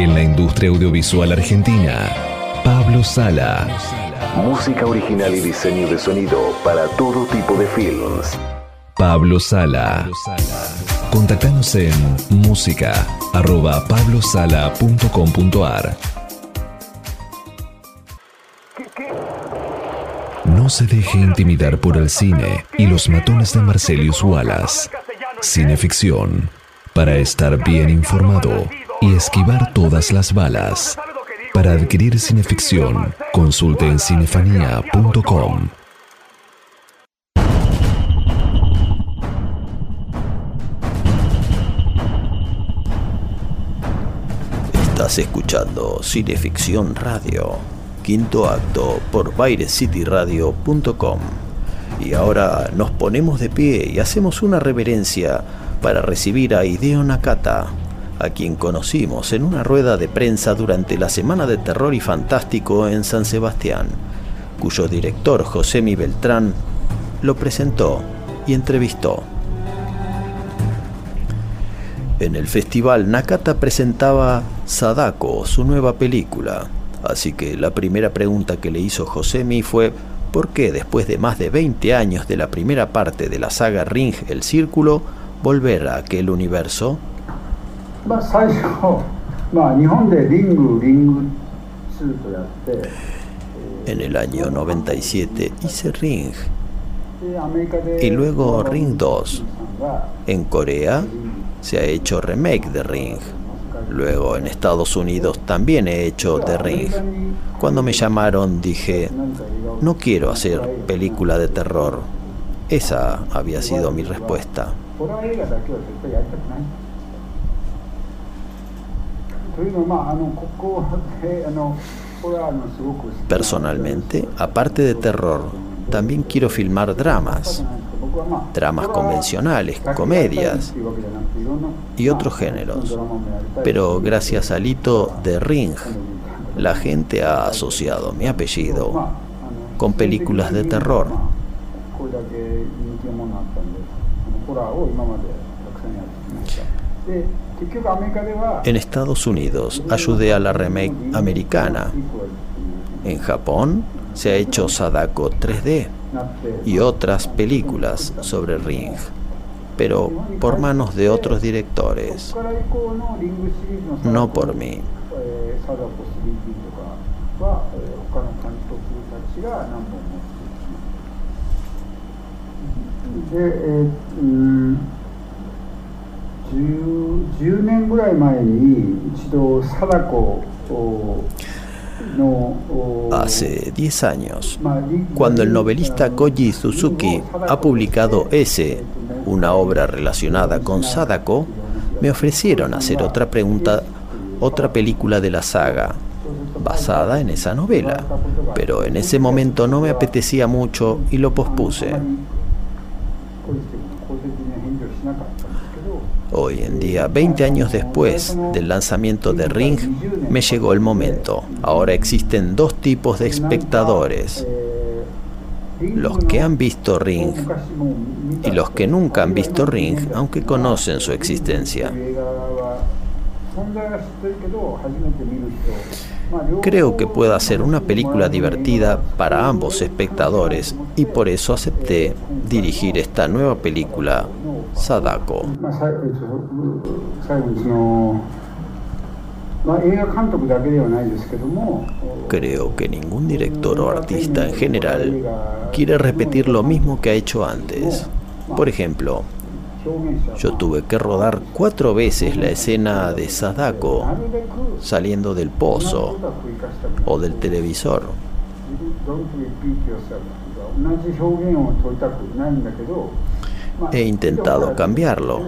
En la industria audiovisual argentina, Pablo Sala. Música original y diseño de sonido para todo tipo de films. Pablo Sala. Contactanos en música arroba pablosala.com.ar. No se deje intimidar por el cine y los matones de Marcelius Wallace. Cineficción. Para estar bien informado y esquivar todas las balas. Para adquirir cineficción, consulte en cinefanía.com. Estás escuchando Cineficción Radio, quinto acto por BaireCityRadio.com. Y ahora nos ponemos de pie y hacemos una reverencia para recibir a Hideo Nakata, a quien conocimos en una rueda de prensa durante la Semana de Terror y Fantástico en San Sebastián, cuyo director Josemi Beltrán lo presentó y entrevistó. En el festival Nakata presentaba Sadako, su nueva película. Así que la primera pregunta que le hizo Josemi fue ¿por qué después de más de 20 años de la primera parte de la saga Ring El Círculo volver a aquel universo? まあ最初、まあ、日本でリングリング2とやって En *laughs* el año 97 hice Ring でアメリカで y luego Ring 2. さんが En Corea se ha hecho remake de Ring. Luego en Estados Unidos también he hecho The Ring. Cuando me llamaron dije, no quiero hacer película de terror. Esa había sido mi respuesta. Personalmente, aparte de terror, también quiero filmar dramas, dramas convencionales, comedias y otros géneros. Pero gracias al hito de Ring, la gente ha asociado mi apellido con películas de terror. En Estados Unidos ayudé a la remake americana. En Japón se ha hecho Sadako 3D y otras películas sobre Ring, pero por manos de otros directores, no por mí. Eh, mm, 10 10年ぐらい前に一度貞子のお Hace 10 años, まあリ cuando el novelista Koji Suzuki ha publicado ese, una obra relacionada con Sadako, me ofrecieron hacer otra pregunta, otra película de la saga, basada en esa novela, pero en ese momento no me apetecía mucho y lo pospuse. Hoy en día, 20 años después del lanzamiento de Ring, me llegó el momento. Ahora existen dos tipos de espectadores. Los que han visto Ring y los que nunca han visto Ring, aunque conocen su existencia. Creo que pueda ser una película divertida para ambos espectadores y por eso acepté dirigir esta nueva película Sadako. Creo que ningún director o artista en general quiere repetir lo mismo que ha hecho antes. Por ejemplo, yo tuve que rodar cuatro veces la escena de Sadako saliendo del pozo o del televisor. He intentado cambiarlo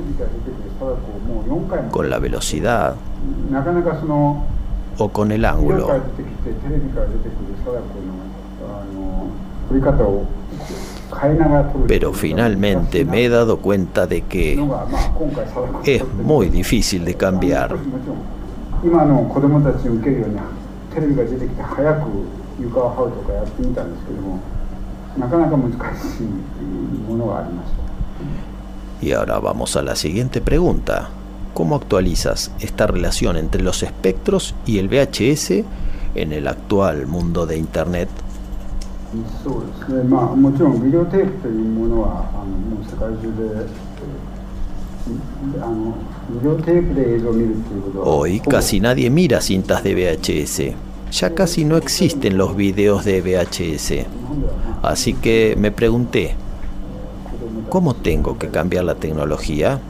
con la velocidad o con el ángulo. Pero finalmente me he dado cuenta de que es muy difícil de cambiar. Y ahora vamos a la siguiente pregunta. ¿Cómo actualizas esta relación entre los espectros y el VHS en el actual mundo de Internet? Hoy casi nadie mira cintas de VHS. Ya casi no existen los videos de VHS. Así que me pregunté, ¿cómo tengo que cambiar la tecnología?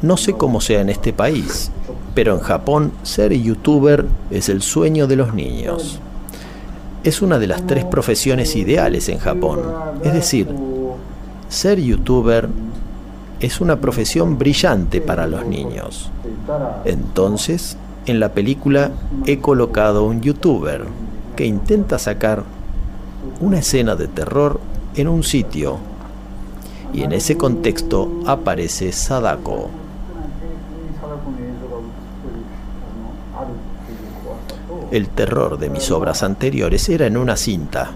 No sé cómo sea en este país, pero en Japón ser youtuber es el sueño de los niños. Es una de las tres profesiones ideales en Japón. Es decir, ser youtuber es una profesión brillante para los niños. Entonces, en la película he colocado un youtuber que intenta sacar una escena de terror en un sitio y en ese contexto aparece Sadako. El terror de mis obras anteriores era en una cinta,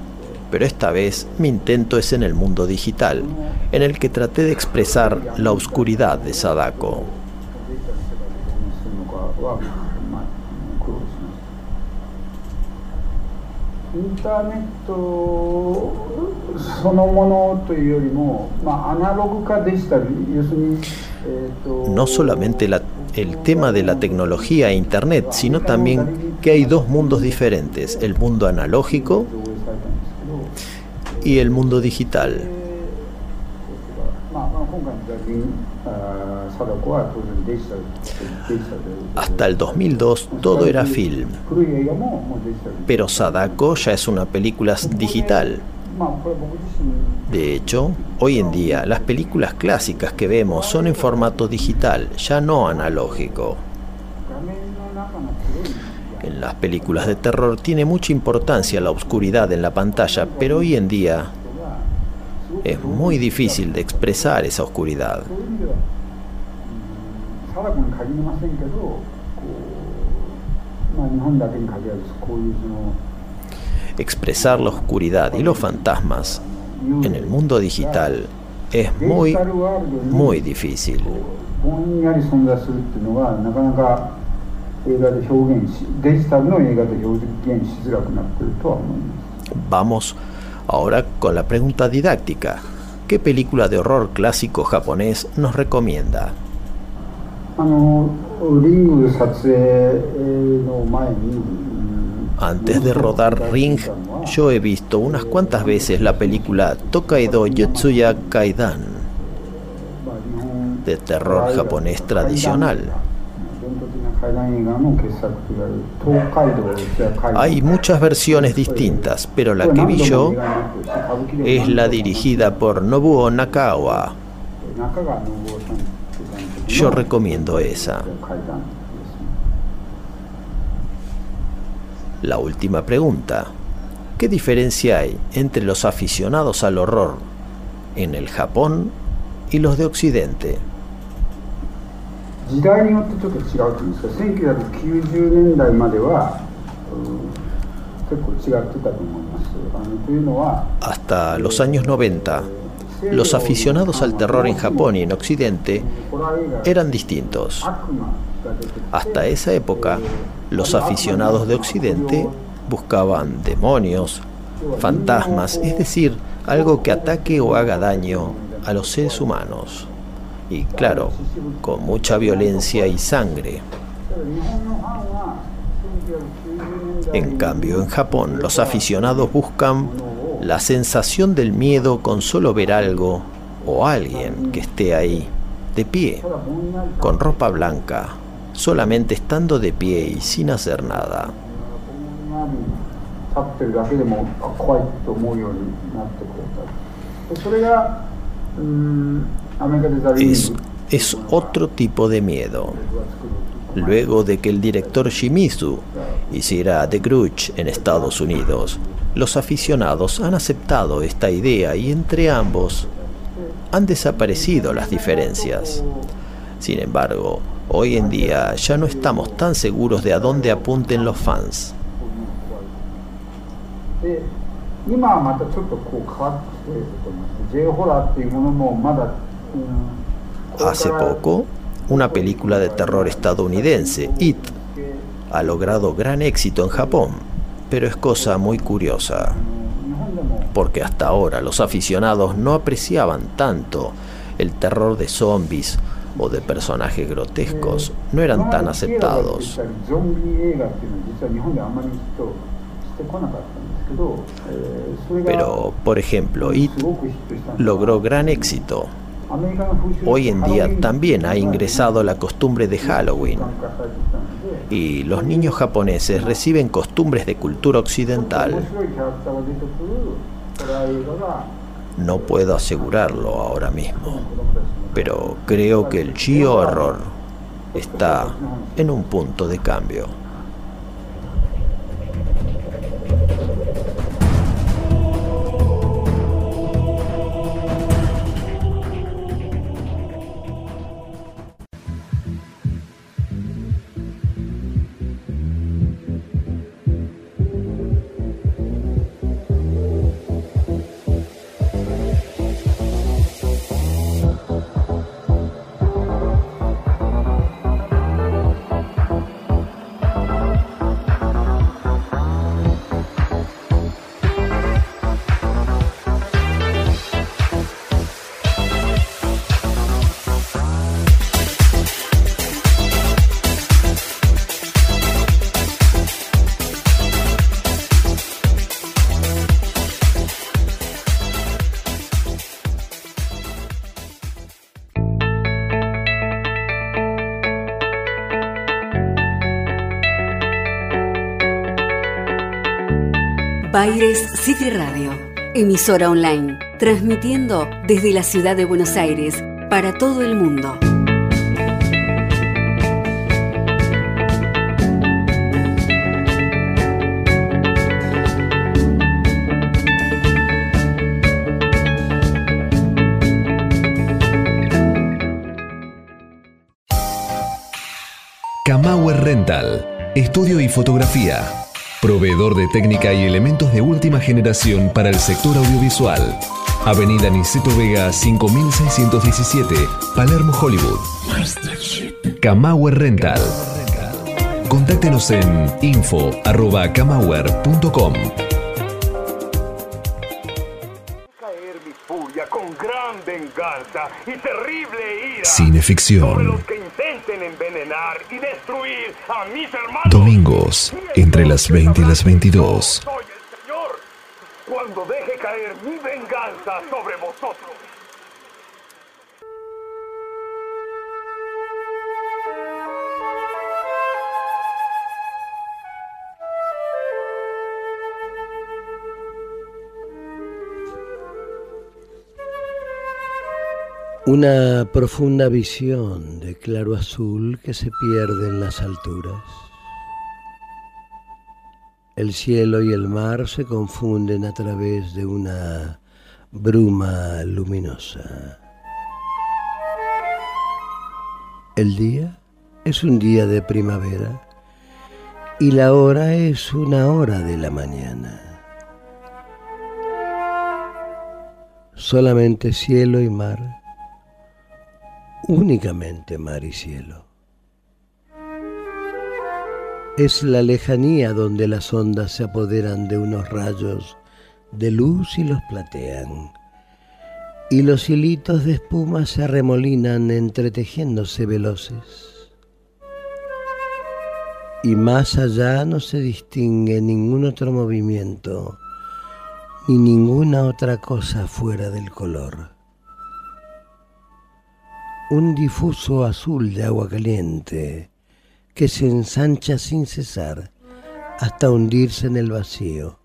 pero esta vez mi intento es en el mundo digital, en el que traté de expresar la oscuridad de Sadako. ターネットそのものというよりも、まあ、アナログかデジタル要するに、えーと no solamente la- el tema de la tecnología e Internet, sino también que hay dos mundos diferentes, el mundo analógico 上映されたんですけど y el mundo digital. hasta el 2002 todo era film, pero Sadako ya es una película digital. De hecho, hoy en día las películas clásicas que vemos son en formato digital, ya no analógico. En las películas de terror tiene mucha importancia la oscuridad en la pantalla, pero hoy en día es muy difícil de expresar esa oscuridad そういう意味ではうん貞子に限りませんけどこう、まあ、日本だけに限らずこういうその Expresar la oscuridad y los fantasmas en el mundo digital es デジ muy, タルワールドに muy difícil. ぼんやり存在するっていうのはなかなか映画で表現しデジタルの映画で表現しづらくなってるとは思います Vamos ahora con la pregunta didáctica. ¿Qué película de horror clásico japonés nos recomienda? あのリング撮影の前に、うん Antes de rodar Ring, yo he visto unas cuantas veces la película Tokaido Yotsuya Kaidan, まあ日本 de terror japonés tradicional. 伝統的な怪談映画の傑作といわれる東海道四谷怪談 Hay muchas versiones distintas, pero la que vi yo es la dirigida por Nobuo Nakawa. yo recomiendo esa. La última pregunta. ¿Qué diferencia hay entre los aficionados al horror en el Japón y los de Occidente? Hasta los años 90, los aficionados al terror en Japón y en Occidente eran distintos. Hasta esa época, los aficionados de Occidente buscaban demonios, fantasmas, es decir, algo que ataque o haga daño a los seres humanos. Y claro, con mucha violencia y sangre. En cambio, en Japón los aficionados buscan la sensación del miedo con solo ver algo o alguien que esté ahí, de pie, con ropa blanca, solamente estando de pie y sin hacer nada. Es, otro tipo de miedo luego de que el director Shimizu hiciera The Grudge en Estados Unidos. Los aficionados han aceptado esta idea y entre ambos han desaparecido las diferencias. Sin embargo, hoy en día ya no estamos tan seguros de a dónde apunten los fans. Hace poco, una película de terror estadounidense, It, ha logrado gran éxito en Japón, pero es cosa muy curiosa, porque hasta ahora los aficionados no apreciaban tanto el terror de zombies o de personajes grotescos, no eran tan aceptados. Pero, por ejemplo, It logró gran éxito Hoy en día también ha ingresado la costumbre de Halloween y los niños japoneses reciben costumbres de cultura occidental. No puedo asegurarlo ahora mismo, pero creo que el Gio Horror está en un punto de cambio. City Radio, emisora online, transmitiendo desde la ciudad de Buenos Aires para todo el mundo. Camauer Rental, estudio y fotografía. Proveedor de técnica y elementos de última generación para el sector audiovisual. Avenida Niceto Vega 5617, Palermo, Hollywood. Camauer Rental. Contáctenos en info.camauer.com. Caer mi furia con gran venganza y terrible ira Cineficción. sobre los que intenten envenenar y destruir a mis hermanos. Domingos, entre las 20 y las 22. Soy el Señor cuando deje caer mi venganza sobre vosotros. Una profunda visión de claro azul que se pierde en las alturas. El cielo y el mar se confunden a través de una bruma luminosa. El día es un día de primavera y la hora es una hora de la mañana. Solamente cielo y mar únicamente mar y cielo. Es la lejanía donde las ondas se apoderan de unos rayos de luz y los platean, y los hilitos de espuma se arremolinan entretejiéndose veloces. Y más allá no se distingue ningún otro movimiento, ni ninguna otra cosa fuera del color un difuso azul de agua caliente que se ensancha sin cesar hasta hundirse en el vacío.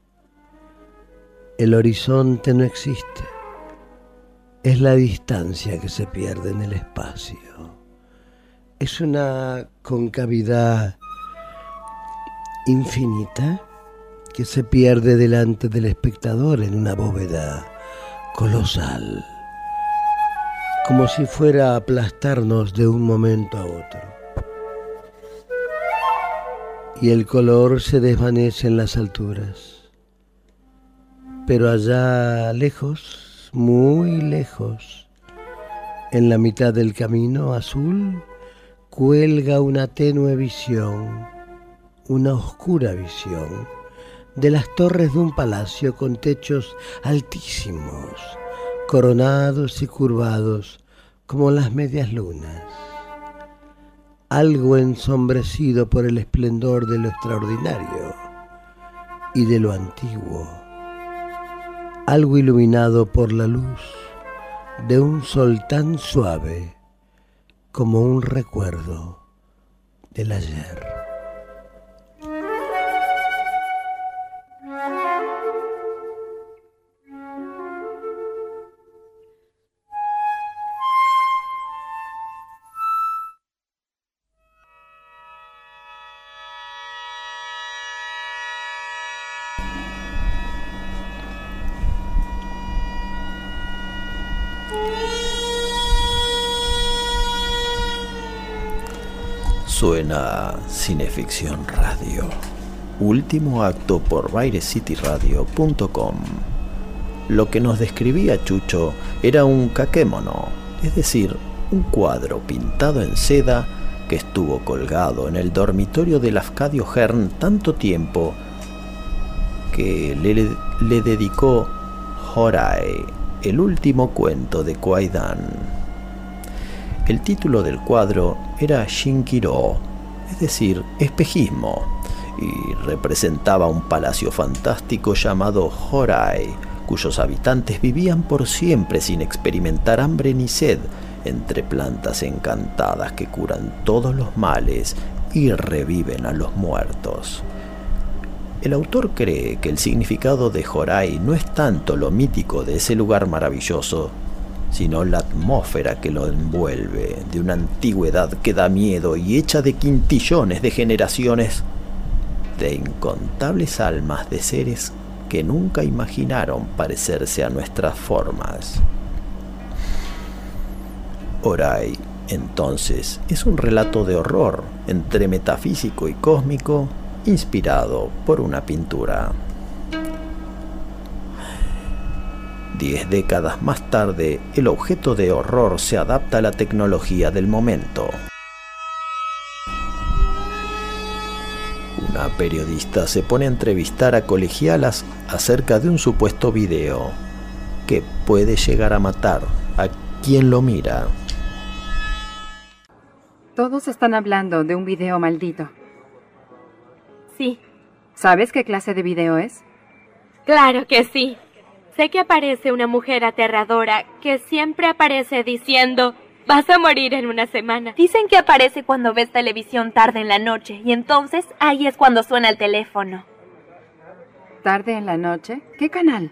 El horizonte no existe, es la distancia que se pierde en el espacio. Es una concavidad infinita que se pierde delante del espectador en una bóveda colosal como si fuera a aplastarnos de un momento a otro. Y el color se desvanece en las alturas. Pero allá lejos, muy lejos, en la mitad del camino azul, cuelga una tenue visión, una oscura visión, de las torres de un palacio con techos altísimos, coronados y curvados como las medias lunas, algo ensombrecido por el esplendor de lo extraordinario y de lo antiguo, algo iluminado por la luz de un sol tan suave como un recuerdo del ayer. Suena Cineficción Radio. Último acto por BaireCityRadio.com. Lo que nos describía Chucho era un kakemono, es decir, un cuadro pintado en seda que estuvo colgado en el dormitorio del Afcadio Hearn tanto tiempo que le, dedicó Horai, el último cuento de Kwaidan. El título del cuadro era Shinkiro, es decir, espejismo, y representaba un palacio fantástico llamado Horai, cuyos habitantes vivían por siempre sin experimentar hambre ni sed, entre plantas encantadas que curan todos los males y reviven a los muertos. El autor cree que el significado de Jorai no es tanto lo mítico de ese lugar maravilloso, sino la atmósfera que lo envuelve, de una antigüedad que da miedo y hecha de quintillones de generaciones, de incontables almas de seres que nunca imaginaron parecerse a nuestras formas. Orai, entonces, es un relato de horror entre metafísico y cósmico, inspirado por una pintura. Diez décadas más tarde, el objeto de horror se adapta a la tecnología del momento. Una periodista se pone a entrevistar a colegialas acerca de un supuesto video que puede llegar a matar a quien lo mira. Todos están hablando de un video maldito. Sí, ¿Sabes qué clase de video es? claro que sí. Sé que aparece una mujer aterradora que siempre aparece diciendo, vas a morir en una semana. Dicen que aparece cuando ves televisión tarde en la noche y entonces ahí es cuando suena el teléfono. ¿Tarde en la noche? ¿Qué canal?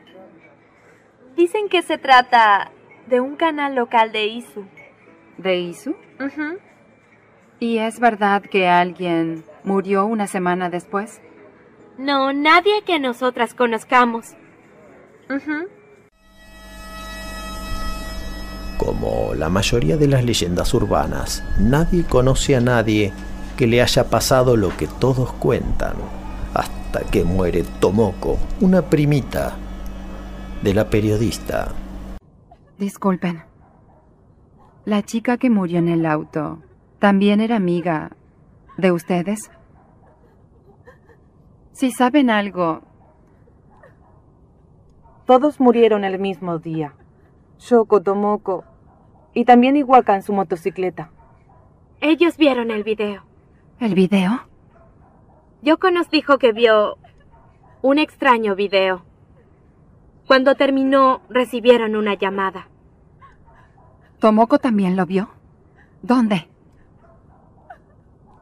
Dicen que se trata de un canal local de Isu. ¿De Isu? ¿Y es verdad que alguien murió una semana después? No, nadie que nosotras conozcamos. Como la mayoría de las leyendas urbanas, nadie conoce a nadie que le haya pasado lo que todos cuentan, hasta que muere Tomoko, una primita de la periodista. Disculpen. La chica que murió en el auto también era amiga de ustedes. Si saben algo, Todos murieron el mismo día. Shoko, Tomoko y también Iwaka en su motocicleta. Ellos vieron el video. ¿el video? Yoko nos dijo que vio un extraño video. Cuando terminó, recibieron una llamada. ¿Tomoko también lo vio? ¿Dónde?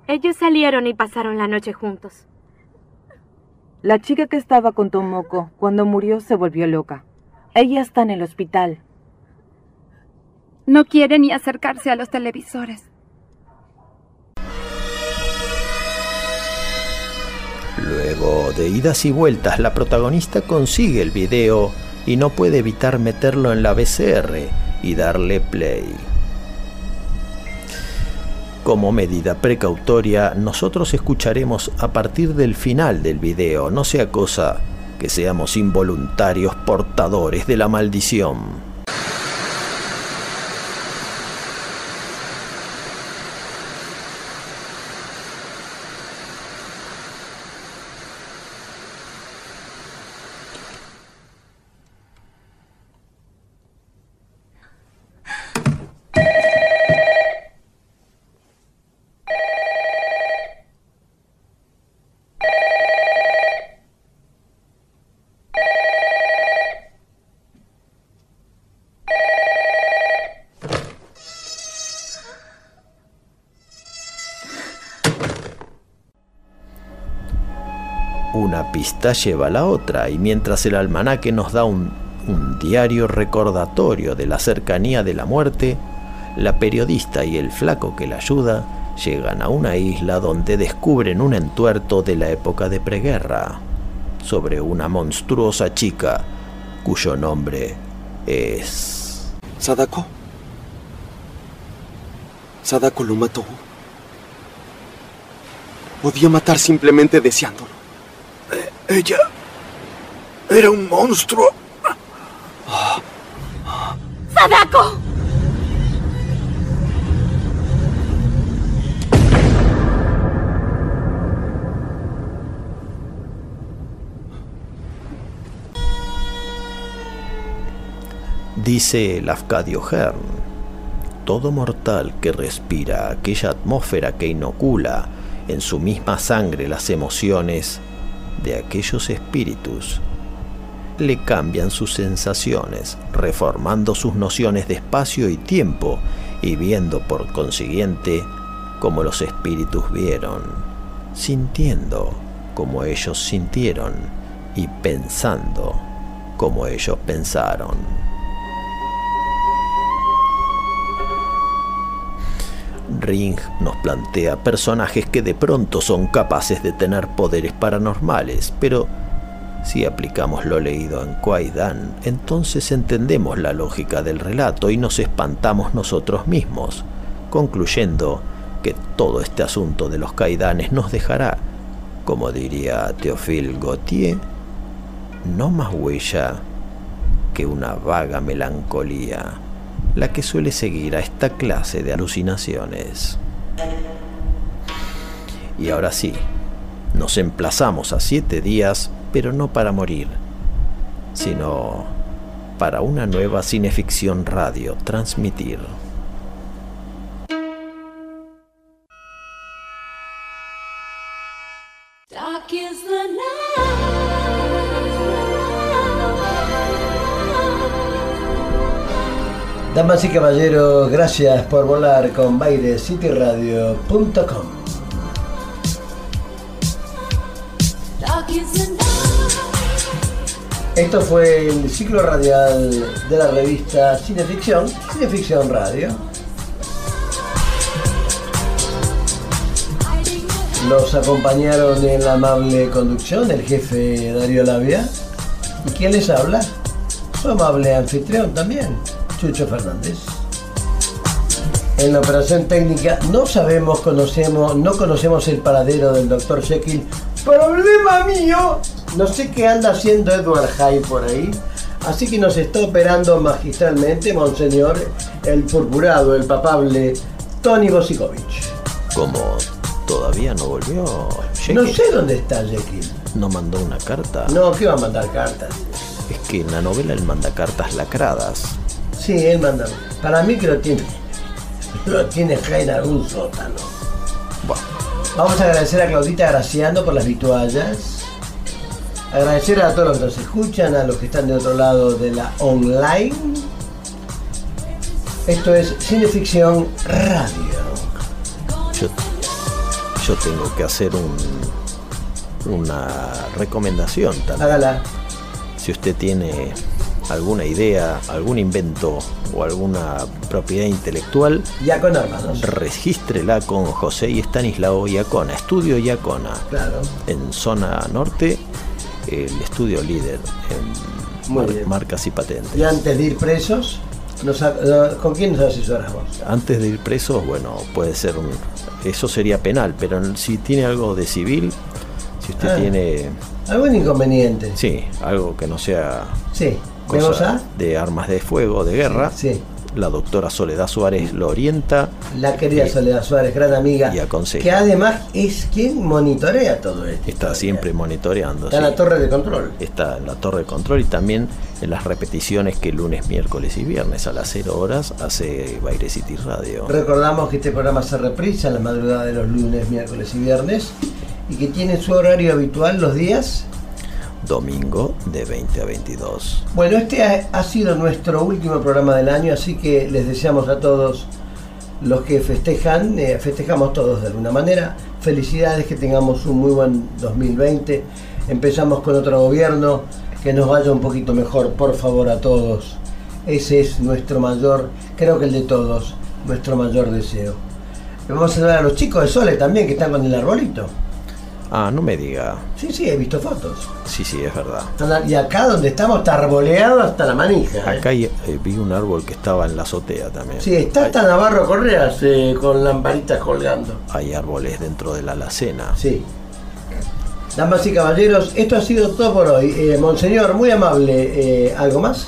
Ellos salieron y pasaron la noche juntos. La chica que estaba con Tomoko cuando murió se volvió loca. Ella está en el hospital. No quiere ni acercarse a los televisores. Luego de idas y vueltas, la protagonista consigue el video y no puede evitar meterlo en la VCR y darle play. Como medida precautoria, nosotros escucharemos a partir del final del video, no sea cosa que seamos involuntarios portadores de la maldición. Lleva a la otra y mientras el almanaque nos da un, un diario recordatorio de la cercanía de la muerte, la periodista y el flaco que la ayuda llegan a una isla donde descubren un entuerto de la época de preguerra sobre una monstruosa chica cuyo nombre es... ¿Sadako? ¿Sadako lo mató? Podía matar simplemente deseándolo. Ella era un monstruo. ¡Sadako! Dice el Afcadio Hearn, todo mortal que respira aquella atmósfera que inocula en su misma sangre las emociones de aquellos espíritus, le cambian sus sensaciones, reformando sus nociones de espacio y tiempo y viendo por consiguiente como los espíritus vieron, sintiendo como ellos sintieron y pensando como ellos pensaron. Ring nos plantea personajes que de pronto son capaces de tener poderes paranormales, pero si aplicamos lo leído en Kwaidan, entonces entendemos la lógica del relato y nos espantamos nosotros mismos, concluyendo que todo este asunto de los Kaidanes nos dejará, como diría Théophile Gautier, no más huella que una vaga melancolía, la que suele seguir a esta clase de alucinaciones. Y ahora sí, nos emplazamos a siete días, pero no para morir, sino para una nueva cineficción radio transmitir. Damas y caballeros, gracias por volar con night. Esto fue el ciclo radial de la revista Cineficción, Cineficción Radio. Nos acompañaron en la amable conducción el jefe Darío Labia. ¿Y quién les habla? Su amable anfitrión también, Chucho Fernández. En la operación técnica no sabemos, conocemos, no conocemos el paradero del doctor Jekyll. ¡Problema mío! No sé qué anda haciendo Edward Hyde por ahí. Así que nos está operando magistralmente, Monseñor, el purpurado, el papable Tony Bosikovich. Como todavía no volvió, No Jekyll sé dónde está Jekyll. no mandó una carta. No, ¿qué va a mandar cartas? Es que en la novela él manda cartas lacradas. Sí, él manda. Para mí que lo tiene. *laughs* Lo tiene Hyde en algún sótano. Vamos a agradecer a Claudita Graciano por las vituallas. Agradecer a todos los que nos escuchan, a los que están de otro lado de la online. Esto es Cineficción Radio. Yo, yo tengo que hacer un, una recomendación también. Hágala. Si usted tiene alguna idea, algún invento o alguna propiedad intelectual, Yacona Hermanos. regístrela con José y Estanislao Yacona, Estudio Yacona. Claro. En zona norte, el estudio líder en Muy mar- bien. marcas y patentes. Y antes de ir presos, nos ¿con quién nos asesoramos? Antes de ir presos, bueno, puede ser un. Eso sería penal, pero si tiene algo de civil, si usted Ah. tiene. ¿Algún inconveniente? Sí, algo que no sea. Sí. De armas de fuego, de guerra. Sí. La doctora Soledad Suárez lo orienta La querida Eh, Soledad Suárez, gran amiga. y aconseja. Que además es quien monitorea todo esto. Está siempre monitoreando. Está en sí. la torre de control. Está en la torre de control y también en las repeticiones que lunes, miércoles y viernes a las 0 horas hace Baile City Radio. Recordamos que este programa se reprisa en la madrugada de los lunes, miércoles y viernes y que tiene su horario habitual los días. Domingo de 20 a 22. Bueno, este ha, sido nuestro último programa del año, así que les deseamos a todos los que festejan, eh, festejamos todos de alguna manera. Felicidades, que tengamos un muy buen 2020. Empezamos con otro gobierno, que nos vaya un poquito mejor, por favor, a todos. Ese es nuestro mayor, creo que el de todos, nuestro mayor deseo. Vamos a saludar a los chicos de Sole también, que están con el arbolito. Ah, no me diga. Sí, sí, he visto fotos. Sí, sí, es verdad. Y acá donde estamos está arboleado hasta la manija. ¿eh? Acá hay- eh, vi un árbol que estaba en la azotea también. Sí, está hasta Navarro Correas eh, con lamparitas colgando. Hay árboles dentro de la alacena. Sí. Damas y caballeros, esto ha sido todo por hoy. Eh, Monseñor, muy amable. ¿Algo más?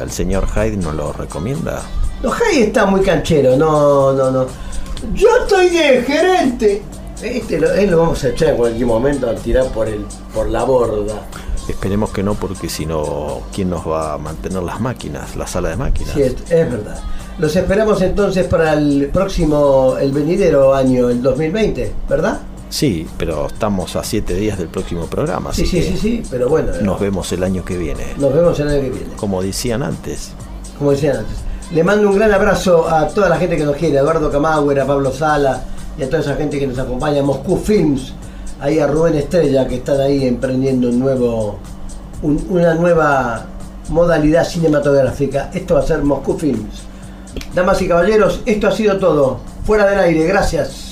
¿Al señor Hyde no lo recomienda? No, Jai está muy canchero, no, no, no. Yo estoy de gerente. Este lo, él lo vamos a echar en cualquier momento a tirar por el, por la borda. Esperemos que no, porque si no, ¿quién nos va a mantener las máquinas, la sala de máquinas? Sí, es, es verdad. Los esperamos entonces para el próximo, el venidero año, el 2020, ¿verdad? Sí, pero estamos a siete días del próximo programa, Sí, así sí, que sí, sí, pero bueno, nos vemos el año que viene. nos vemos el año que viene. Como decían antes, como decían antes. Le mando un gran abrazo a toda la gente que nos quiere, Eduardo Camagüera, a Pablo Sala y a toda esa gente que nos acompaña, Moscú Films, ahí a Rubén Estrella que están ahí emprendiendo un nuevo, un- una nueva modalidad cinematográfica. Esto va a ser Moscú Films. Damas y caballeros, esto ha sido todo. Fuera del aire, gracias.